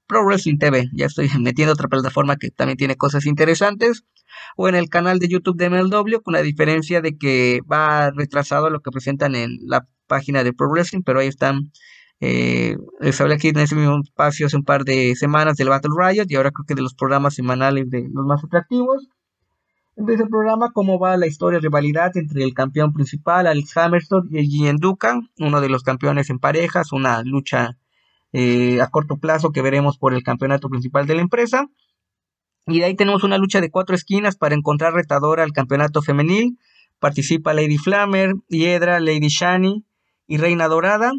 Pro Wrestling TV. Ya estoy metiendo otra plataforma que también tiene cosas interesantes o en el canal de YouTube de MLW, con la diferencia de que va retrasado lo que presentan en la página de Pro Wrestling, pero ahí están. Eh, les hablé aquí en ese mismo espacio hace un par de semanas del Battle Riot y ahora creo que de los programas semanales de los más atractivos. Empieza el programa cómo va la historia de rivalidad entre el campeón principal, Alex Hammerstone, y Gian Dukan, uno de los campeones en parejas, una lucha eh, a corto plazo que veremos por el campeonato principal de la empresa. Y de ahí tenemos una lucha de cuatro esquinas para encontrar retadora al campeonato femenil. Participa Lady Flammer, Hiedra, Lady Shani y Reina Dorada.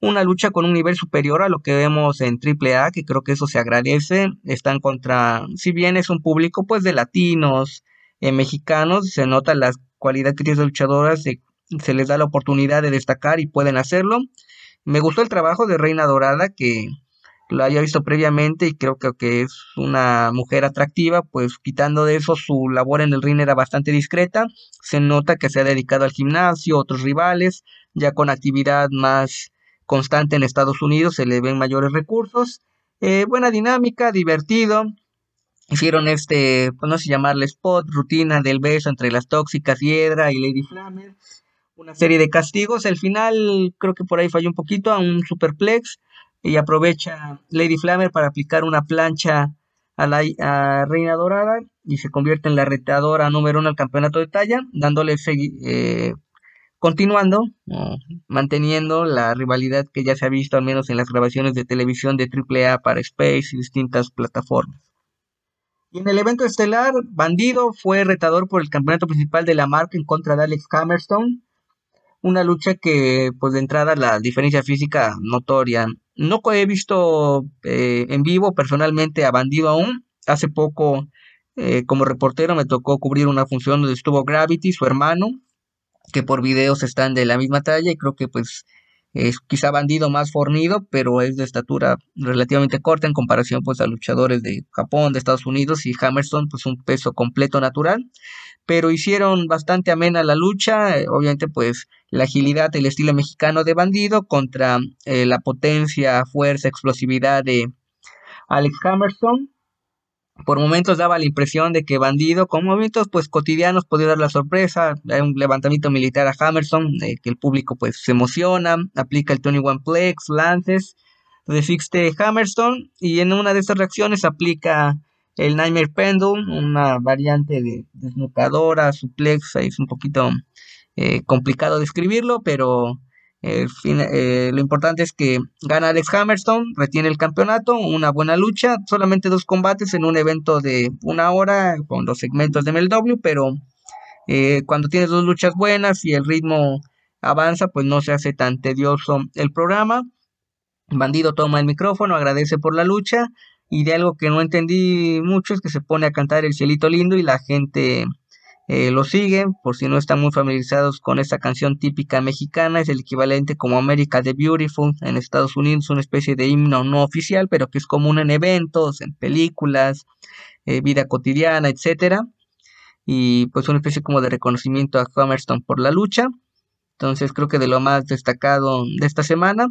Una lucha con un nivel superior a lo que vemos en AAA, que creo que eso se agradece. Están contra, si bien es un público pues de latinos, eh, mexicanos, se nota las cualidades que tienen las luchadoras, se les da la oportunidad de destacar y pueden hacerlo. Me gustó el trabajo de Reina Dorada, que lo haya visto previamente y creo que, es una mujer atractiva, pues quitando de eso su labor en el ring era bastante discreta, se nota que se ha dedicado al gimnasio, otros rivales, ya con actividad más constante en Estados Unidos se le ven mayores recursos, eh, buena dinámica, divertido, hicieron este, pues no sé llamarle spot, rutina del beso entre las tóxicas Hiedra y Lady Flammer, una serie de castigos, el final creo que por ahí falló un poquito a un superplex, y aprovecha Lady Flammer para aplicar una plancha a la Reina Dorada y se convierte en la retadora número uno al campeonato de talla, dándole eh, continuando, manteniendo la rivalidad que ya se ha visto al menos en las grabaciones de televisión de AAA para Space y distintas plataformas. Y en el evento estelar, Bandido fue retador por el campeonato principal de la marca en contra de Alex Hammerstone. Una lucha que, pues de entrada, la diferencia física notoria. No he visto eh, en vivo personalmente a Bandido aún. Hace poco, eh, como reportero, me tocó cubrir una función donde estuvo Gravity, su hermano, que por videos están de la misma talla y creo que pues es quizá bandido más fornido, pero es de estatura relativamente corta en comparación pues a luchadores de Japón, de Estados Unidos y Hammerstone pues un peso completo natural, pero hicieron bastante amena la lucha, eh, obviamente pues la agilidad, el estilo mexicano de bandido contra eh, la potencia, fuerza, explosividad de Alex Hammerstone por momentos daba la impresión de que Bandido, con movimientos pues cotidianos, podía dar la sorpresa. Hay un levantamiento militar a Hammerson, eh, que el público pues se emociona, aplica el 21 Plex, lances, de Hammerstone, y en una de estas reacciones aplica el Nightmare Pendulum, una variante de desnucadora, suplex, es un poquito eh, complicado describirlo, pero eh, lo importante es que gana Alex Hammerstone, retiene el campeonato, una buena lucha, solamente dos combates en un evento de una hora con los segmentos de MLW, pero eh, cuando tienes dos luchas buenas y el ritmo avanza, pues no se hace tan tedioso el programa. Bandido toma el micrófono, agradece por la lucha y de algo que no entendí mucho es que se pone a cantar el cielito lindo y la gente eh, lo siguen, por si no están muy familiarizados con esta canción típica mexicana, es el equivalente como America the Beautiful en Estados Unidos, una especie de himno no oficial, pero que es común en eventos, en películas, eh, vida cotidiana, etcétera. Y pues una especie como de reconocimiento a Hammerstone por la lucha. Entonces creo que de lo más destacado de esta semana.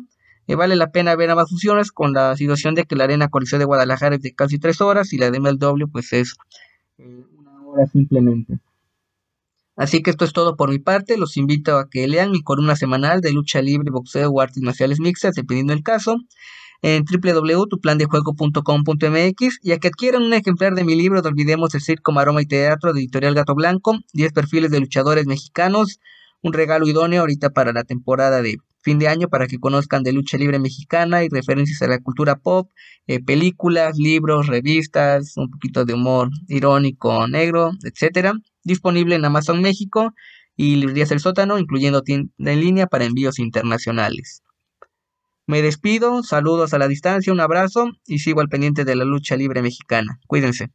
Eh, vale la pena ver ambas fusiones con la situación de que la Arena Coliseo de Guadalajara es de casi tres horas y la de MLW pues es una hora simplemente. Así que esto es todo por mi parte. Los invito a que lean mi columna semanal de lucha libre, boxeo o artes marciales mixtas, dependiendo del caso, en www.tuplandejuego.com.mx y a que adquieran un ejemplar de mi libro de Olvidemos el Circo, Maroma y Teatro de Editorial Gato Blanco, 10 perfiles de luchadores mexicanos, un regalo idóneo ahorita para la temporada de fin de año para que conozcan de lucha libre mexicana y referencias a la cultura pop, eh, películas, libros, revistas, un poquito de humor irónico, negro, etcétera disponible en Amazon México y librerías del sótano, incluyendo tienda en línea para envíos internacionales. Me despido, saludos a la distancia, un abrazo y sigo al pendiente de la lucha libre mexicana. Cuídense.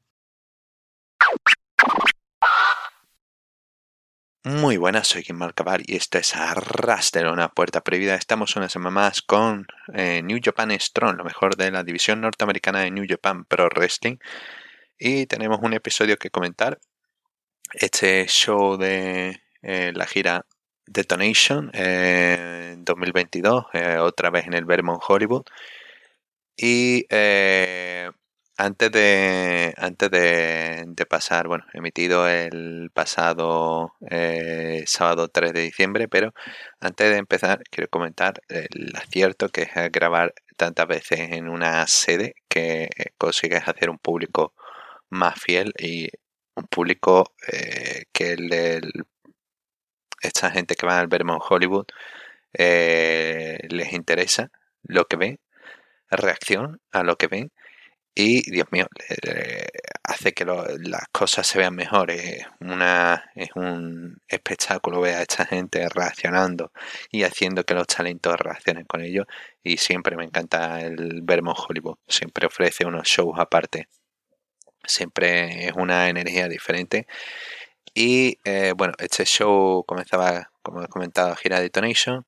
Muy buenas, soy Kim Malcabar y esto es Arras de una puerta prohibida. Estamos una semana más con eh, New Japan Strong, lo mejor de la división norteamericana de New Japan Pro Wrestling. Y tenemos un episodio que comentar este show de eh, la gira Detonation eh, 2022, eh, otra vez en el Vermont Hollywood. Y antes de antes de, pasar, bueno, emitido el pasado sábado 3 de diciembre, pero antes de empezar quiero comentar el acierto que es grabar tantas veces en una sede que consigues hacer un público más fiel y un público eh, que el, esta gente que va al Vermont Hollywood eh, les interesa lo que ven, reacción a lo que ven y Dios mío, hace que las cosas se vean mejor. Es, una, es un espectáculo ver a esta gente reaccionando y haciendo que los talentos reaccionen con ellos. Y siempre me encanta el Vermont Hollywood. Siempre ofrece unos shows aparte siempre es una energía diferente. Y eh, bueno, este show comenzaba, como he comentado, gira Detonation.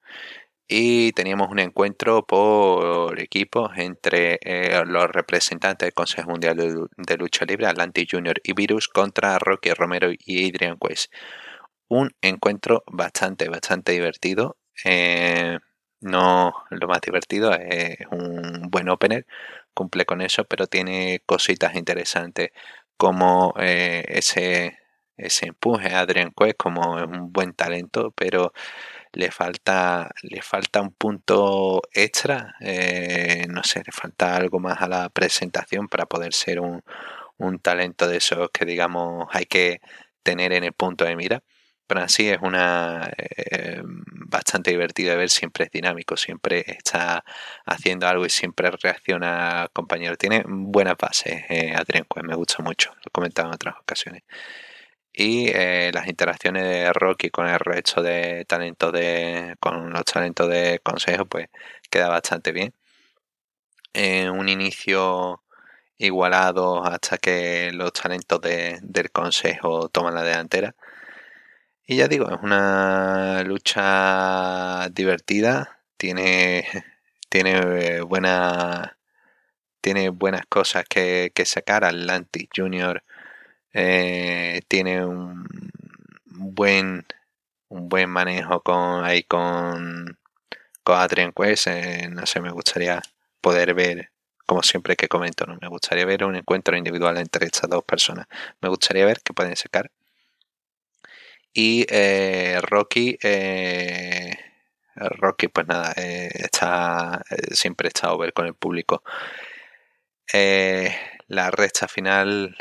Y teníamos un encuentro por equipos entre eh, los representantes del Consejo Mundial de, Lucha Libre, Atlantic Junior y Virus, contra Rocky Romero y Adrian Quest. Un encuentro bastante, bastante divertido. Eh, no lo más divertido, es un buen opener, cumple con eso, pero tiene cositas interesantes como eh, ese, ese empuje a Adrian Quest como es un buen talento, pero le falta, le falta un punto extra, eh, no sé, le falta algo más a la presentación para poder ser un, un talento de esos que digamos hay que tener en el punto de mira pero así es una eh, bastante divertido de ver, siempre es dinámico, siempre está haciendo algo y siempre reacciona compañero. Tiene buenas bases, eh, Adrián me gusta mucho, lo he comentado en otras ocasiones. Y eh, las interacciones de Rocky con el resto de talentos de. con los talentos de consejo, pues queda bastante bien. En un inicio igualado hasta que los talentos del consejo toman la delantera y ya digo, es una lucha divertida, tiene, tiene buena tiene buenas cosas que, que sacar. Atlantic Junior eh, tiene un buen un buen manejo con ahí con con Adrian Quest. Eh, no sé, me gustaría poder ver, como siempre que comento, ¿no? me gustaría ver un encuentro individual entre estas dos personas. Me gustaría ver qué pueden sacar. Y eh, Rocky, Rocky, pues nada, está siempre está over con el público. la recta final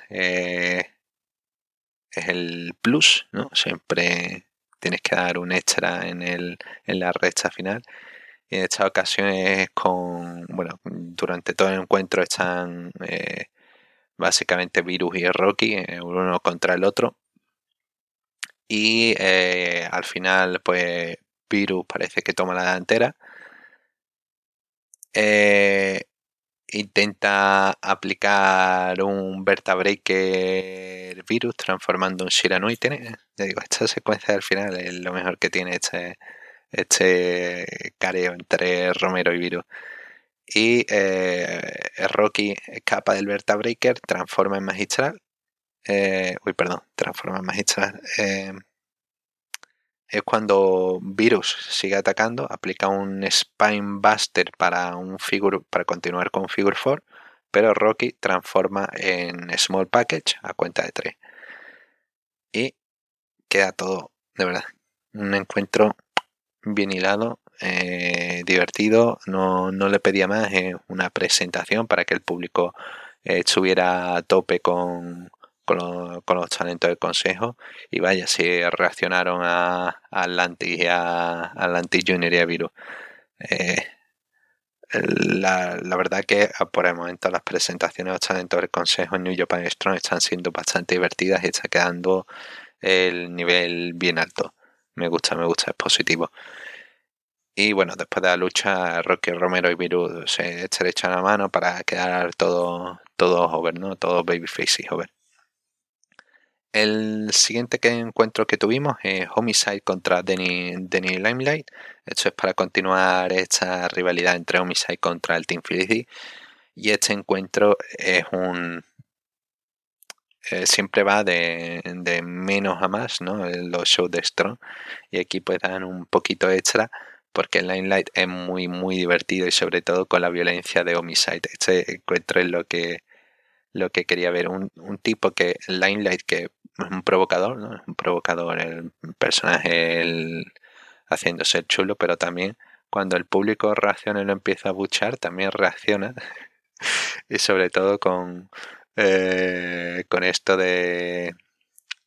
es el plus, ¿no? Siempre tienes que dar un extra en, el, en la recta final. Y en estas ocasiones con, bueno, durante todo el encuentro están eh, básicamente Virus y Rocky, eh, uno contra el otro. Y eh, al final, pues Virus parece que toma la delantera. Intenta aplicar un Breaker virus transformando un Shiranui. Ya digo, esta secuencia al final es lo mejor que tiene este, este careo entre Romero y Virus. Y eh, Rocky escapa del Breaker transforma en Magistral. Eh, uy, perdón, transforma en Magistral. Eh, es cuando Virus sigue atacando, aplica un Spine Buster para, un figure, para continuar con Figure 4, pero Rocky transforma en Small Package a cuenta de 3. Y queda todo, de verdad, un encuentro bien hilado, eh, divertido, no, no, le pedía más, una presentación para que el público eh, estuviera a tope con, con, los talentos del consejo y vaya, si reaccionaron a, Atlantis y a, Atlantis Junior y a Virus. Eh, la, verdad que ah, por el momento las presentaciones de los talentos del consejo en New Japan Strong están siendo bastante divertidas y está quedando el nivel bien alto. Me gusta, me gusta, es positivo. Y bueno, después de la lucha, Rocky Romero y Virus se estrechan la mano para quedar todo, todo over, ¿no? Todo babyface y over. El siguiente que encuentro que tuvimos es Homicide contra Denny, Limelight. Esto es para continuar esta rivalidad entre Homicide contra el Team Felicity. Y este encuentro es un. Eh, siempre va de, menos a más, ¿no? Los shows de Strong. Y aquí pues dan un poquito extra porque el Limelight es muy, muy divertido y sobre todo con la violencia de Homicide. Este encuentro es lo que, lo que quería ver. Un, un tipo que, Limelight, que un provocador, ¿no? Un provocador el personaje el, haciéndose el chulo, pero también cuando el público reacciona y lo empieza a buchar, también reacciona. y sobre todo con, eh, con esto de,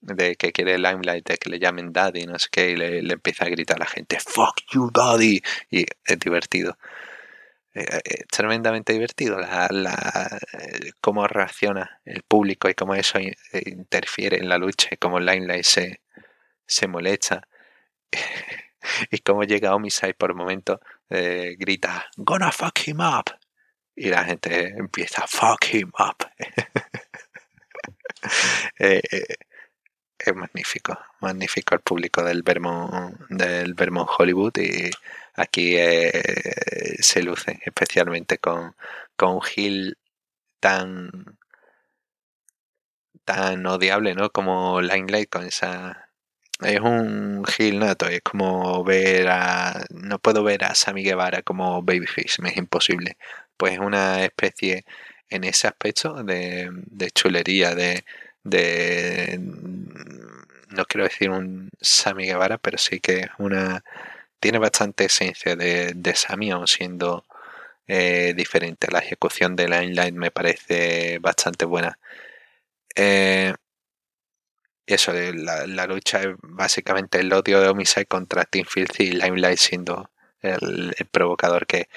de que quiere Limelight, de que le llamen Daddy, no sé qué, y le, le empieza a gritar a la gente, Fuck you, Daddy. Y es divertido. Eh, eh, tremendamente divertido la, la, eh, cómo reacciona el público y cómo eso interfiere en la lucha y cómo Limelight se, se molesta. Y cómo llega Homicide por un momento grita gonna fuck him up y la gente empieza fuck him up es magnífico magnífico el público del Vermont del Vermont Hollywood y aquí eh, se luce especialmente con, con Gil tan tan odiable ¿no? como Limelight con esa es un Gil nato es como ver a no puedo ver a Sammy Guevara como Babyface me es imposible pues es una especie en ese aspecto de, de chulería de, de no quiero decir un Sammy Guevara pero sí que una tiene bastante esencia de, de Sammy, aún siendo eh, diferente. La ejecución de Limelight me parece bastante buena. Eh, eso, la, la, lucha es básicamente el odio de Homicide contra Team Filthy y Limelight siendo el, provocador que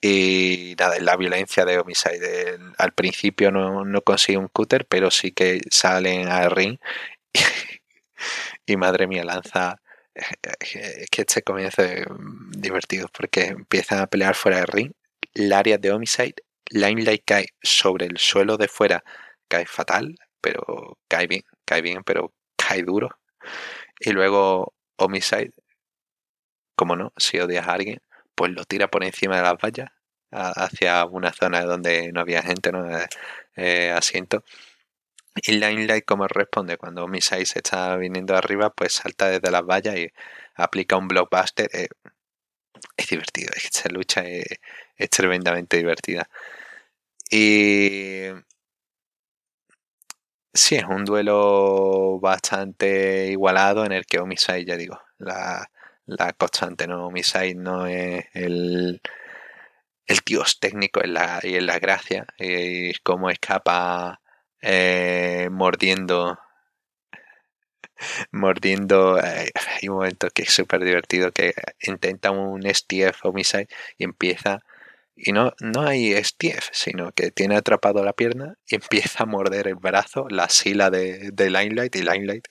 y nada, la violencia de Homicide. al principio no, no, consigue un cutter, pero sí que salen al ring madre mía, lanza es que este comienzo es divertido porque empiezan a pelear fuera del ring. La área de Homicide, Limelight cae sobre el suelo de fuera, cae fatal, pero cae bien, cae bien, pero cae duro. Y luego Homicide, como no, si odias a alguien, pues lo tira por encima de las vallas hacia una zona donde no había gente, no eh, asiento. Y Limelight, como responde cuando Misai se está viniendo arriba, pues salta desde las vallas y aplica un blockbuster. Eh, es divertido, esta lucha es, tremendamente divertida. Y sí, es un duelo bastante igualado en el que Omisai, ya digo, la, constante, ¿no? Omisai no es el, el dios técnico y en la gracia, y cómo escapa eh, mordiendo. Mordiendo eh, hay un momento que es súper divertido que intenta un STF homicide y empieza y no, no hay STF sino que tiene atrapado la pierna y empieza a morder el brazo la sila de, de Limelight y Limelight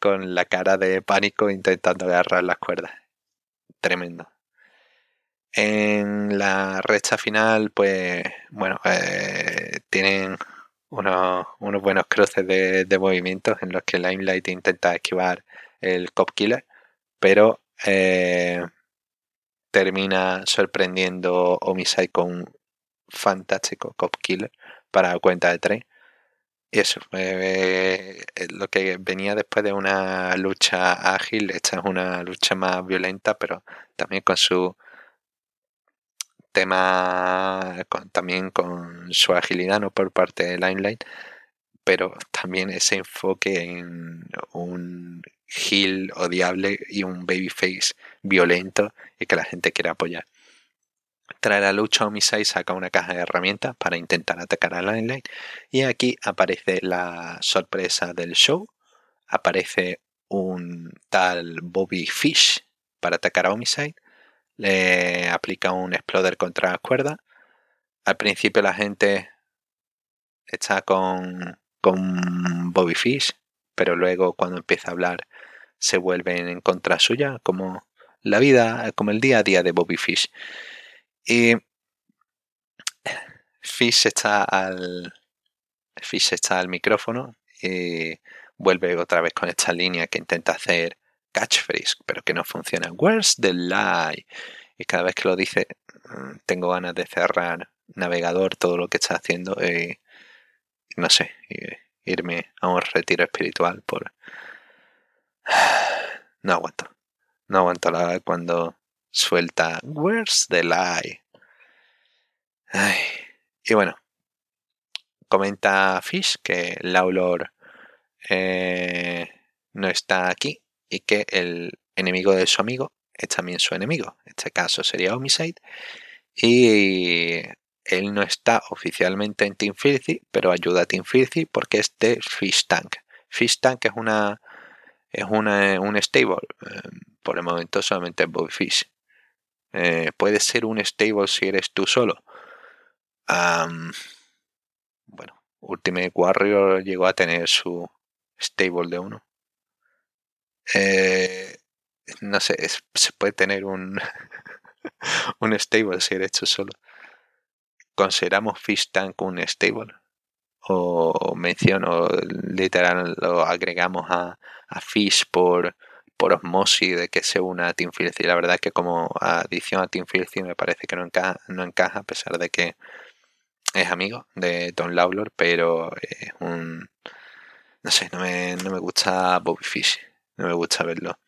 con la cara de pánico intentando agarrar las cuerdas. Tremendo. En la recta final pues bueno eh, tienen unos, unos buenos cruces de, de, movimientos en los que Limelight intenta esquivar el Cop Killer, pero eh, termina sorprendiendo Homicide con un fantástico Cop Killer para cuenta de tres. Y eso, eh, lo que venía después de una lucha ágil, esta es una lucha más violenta, pero también con su tema también con su agilidad ¿no? por parte de Limelight, pero también ese enfoque en un heel odiable y un babyface violento y que la gente quiere apoyar. Tras la lucha, Homicide saca una caja de herramientas para intentar atacar a Limelight y aquí aparece la sorpresa del show. Aparece un tal Bobby Fish para atacar a Homicide le aplica un exploder contra la cuerda. Al principio la gente está con, con Bobby Fish, pero luego cuando empieza a hablar se vuelven en contra suya, como la vida, como el día a día de Bobby Fish. Y Fish está al Fish está al micrófono y vuelve otra vez con esta línea que intenta hacer catchphrase, pero que no funciona. Where's the lie? Y cada vez que lo dice, mm, tengo ganas de cerrar navegador, todo lo que está haciendo, y no sé, irme a un retiro espiritual por... No aguanto. No aguanto la cuando suelta Where's the lie? Y bueno, comenta Fish que Laulor eh, no está aquí y que el enemigo de su amigo es también su enemigo. En este caso sería Homicide. Y él no está oficialmente en Team Filthy, pero ayuda a Team Filthy porque es de Fish Tank. Fish Tank es una es una, un stable. Eh, por el momento solamente es Bobby Fish. Eh, puede ser un stable si eres tú solo. bueno, Ultimate Warrior llegó a tener su stable de uno. Eh, no sé, se puede tener un, un stable si eres hecho solo. ¿Consideramos Fish Tank un stable? O menciono, literal, lo agregamos a, a Fish por, por osmosis de que se una a Team Filthy. La verdad es que como adición a Team Filthy me parece que no encaja, no encaja a pesar de que es amigo de Don Lawlor, pero es un... No sé, no me, no me gusta Bobby Fish no me gusta verlo.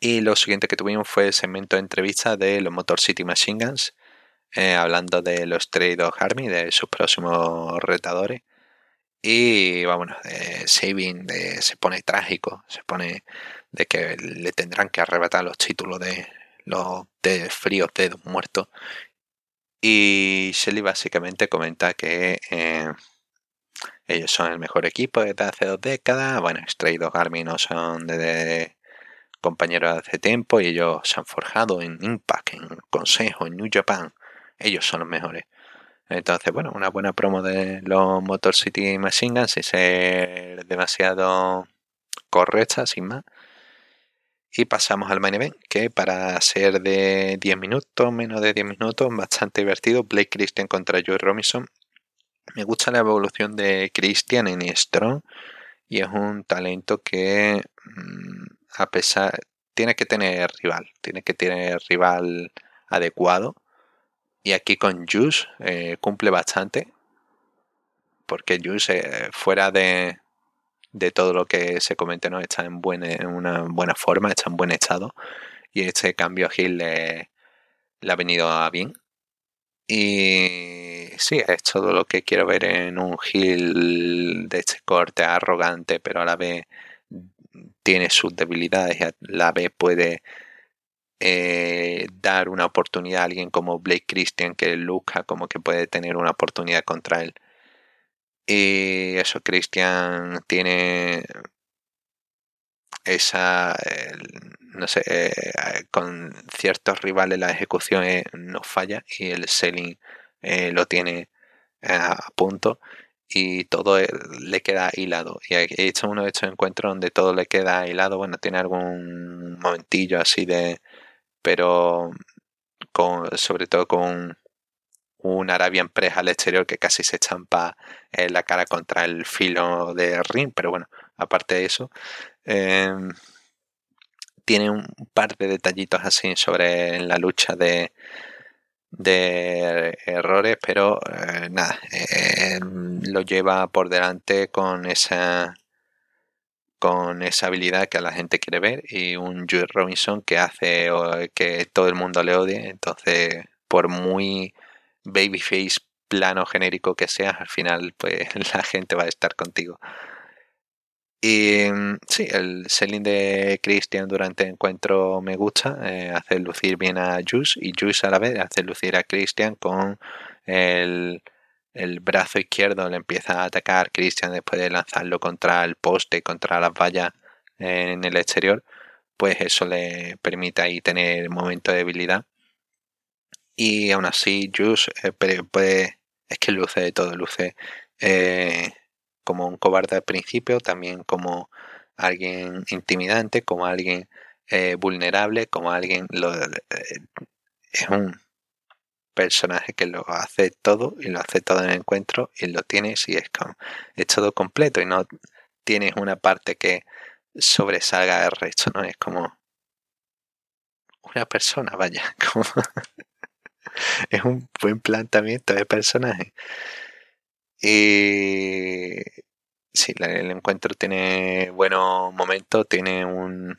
Y lo siguiente que tuvimos fue el segmento de entrevista de los Motor City Machine Guns, eh, hablando de los Trade Dog Army, de sus próximos retadores. Y vámonos, eh, Sabin se pone trágico, se pone de que le tendrán que arrebatar los títulos de los de fríos dedos muertos. Y Shelly básicamente comenta que eh, ellos son el mejor equipo desde hace dos décadas. Bueno, Stray Dog Army no son de, compañeros de hace tiempo y ellos se han forjado en Impact, en Consejo, en New Japan. Ellos son los mejores. Entonces, bueno, una buena promo de los Motor City Machine Guns sin ser demasiado correcta, sin más. Y pasamos al main event, que para ser de 10 minutos, menos de 10 minutos, bastante divertido. Blake Christian contra Joey Robinson me gusta la evolución de Christian en Strong y es un talento que mm, a pesar tiene que tener rival, tiene que tener rival adecuado. Y aquí con Juice eh, cumple bastante. Porque Juice, eh, fuera de, de todo lo que se comenta, ¿no? está en, buena, en una buena forma, está en buen estado. Y este cambio a Gil le, le ha venido a bien. Y sí, es todo lo que quiero ver en un Gil de este corte arrogante, pero a la vez tiene sus debilidades y a la vez puede eh, dar una oportunidad a alguien como Blake Christian que Luca como que puede tener una oportunidad contra él. Y eso, Christian tiene esa, no sé, eh, con ciertos rivales la ejecución no falla y el selling eh, lo tiene a punto y todo le queda hilado. Y he hecho uno de estos encuentros donde todo le queda hilado. Bueno, tiene algún momentillo así de. Pero con, sobre todo con un Arabian Press al exterior que casi se champa eh, la cara contra el filo de ring. Pero bueno, aparte de eso. Em, tiene un par de detallitos así sobre la lucha de, de errores, pero eh, nada, eh, lo lleva por delante con esa con esa habilidad que la gente quiere ver y un Joe Robinson que hace que todo el mundo le odie, entonces por muy babyface plano genérico que seas, al final pues la gente va a estar contigo. Y mm, sí, el selling de Christian durante el encuentro me gusta, eh, hace lucir bien a Juice y Juice a la vez hace lucir a Christian con el, brazo izquierdo, le empieza a atacar Christian después de lanzarlo contra el poste, contra las vallas en el exterior, pues eso le permite ahí tener momento de debilidad. Y aún así, Juice eh, puede, es que luce de todo, luce eh, como un cobarde al principio, también como alguien intimidante, como alguien eh, vulnerable, como alguien... Lo, eh, es un personaje que lo hace todo y lo hace todo en el encuentro y lo tienes y es, como, es todo completo y no tienes una parte que sobresalga del resto, ¿no? Es como una persona, vaya, es un buen planteamiento de personaje. Y sí, el encuentro tiene buenos momentos, tiene un,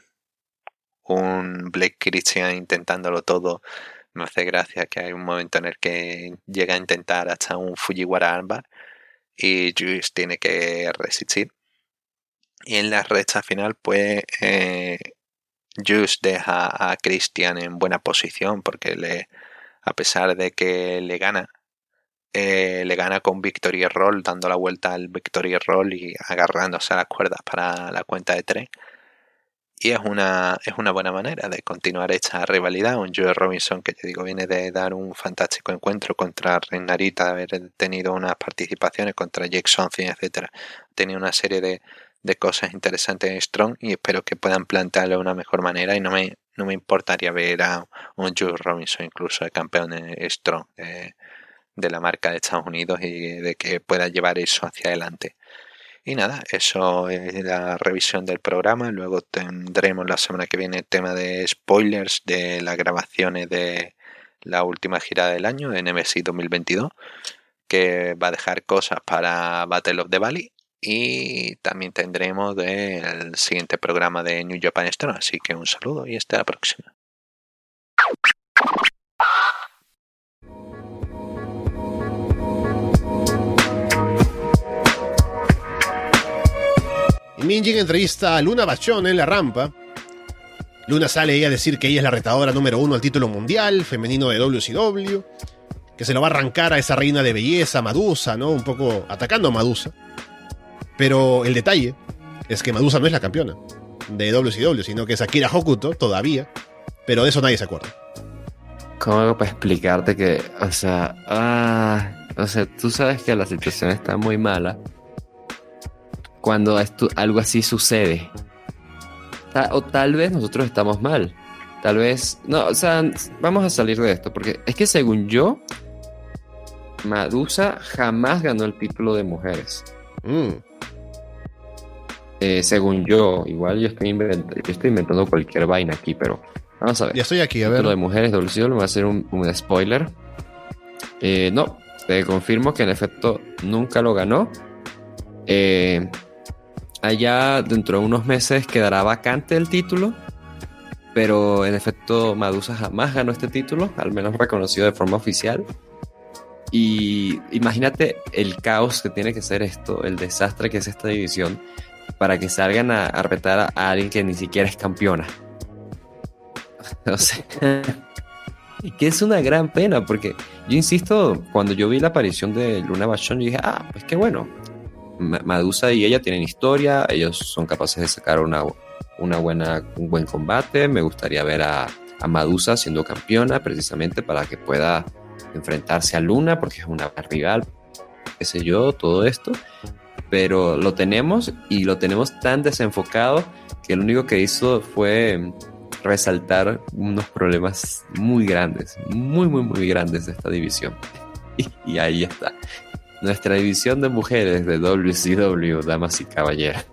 un Blake Christian intentándolo todo. Me hace gracia que hay un momento en el que llega a intentar hasta un Fujiwara Armbar y Juice tiene que resistir. Y en la recta final, pues eh, Juice deja a Christian en buena posición porque le, a pesar de que le gana, eh, le gana con Victory Roll, dando la vuelta al Victory Roll y agarrándose a las cuerdas para la cuenta de tres. Y es una, es una buena manera de continuar esta rivalidad. Un Joe Robinson que te digo viene de dar un fantástico encuentro contra Reinarita, de haber tenido unas participaciones contra Jake Something, etc. Tenido una serie de, de cosas interesantes en Strong y espero que puedan plantearlo de una mejor manera y no me, no me importaría ver a un Joe Robinson incluso de campeón en Strong. Eh, de la marca de Estados Unidos y de que pueda llevar eso hacia adelante. Y nada, eso es la revisión del programa. Luego tendremos la semana que viene el tema de spoilers de las grabaciones de la última gira del año, de NBC 2022, que va a dejar cosas para Battle of the Valley. Y también tendremos el siguiente programa de New Japan Store. Así que un saludo y hasta la próxima. Minjin entrevista a Luna Bachón en la rampa. Luna sale a decir que ella es la retadora número uno al título mundial femenino de WCW, que se lo va a arrancar a esa reina de belleza, Madusa, ¿no? Un poco atacando a Madusa. Pero el detalle es que Madusa no es la campeona de WCW, sino que es Akira Hokuto todavía, pero de eso nadie se acuerda. ¿Cómo hago para explicarte que, o sea, ah, o sea, tú sabes que la situación está muy mala cuando algo así sucede. o tal vez nosotros estamos mal. Tal vez, no, o sea, vamos a salir de esto, porque es que según yo, Madusa jamás ganó el título de mujeres. Mm. Eh, según yo, igual yo estoy, inventando, yo estoy inventando cualquier vaina aquí, pero vamos a ver. Ya estoy aquí, a Lo de ver. mujeres WCW, va a hacer un, un spoiler. Eh, no, te confirmo que en efecto nunca lo ganó. Eh, allá dentro de unos meses quedará vacante el título. Pero en efecto Madusa jamás ganó este título, al menos reconocido de forma oficial. Y imagínate el caos que tiene que ser esto, el desastre que es esta división, para que salgan a, a retar a, alguien que ni siquiera es campeona. O sea, que es una gran pena, porque yo insisto, cuando yo vi la aparición de Luna Bachon, yo dije, ah, pues qué bueno. Ma- Madusa y ella tienen historia, ellos son capaces de sacar una, una buena, un buen combate. Me gustaría ver a, a Madusa siendo campeona, precisamente para que pueda enfrentarse a Luna, porque es una rival, qué sé yo, todo esto. Pero lo tenemos y lo tenemos tan desenfocado que lo único que hizo fue resaltar unos problemas muy grandes, muy, muy, muy grandes de esta división. Y, ahí está. Nuestra división de mujeres de WCW, damas y caballeros.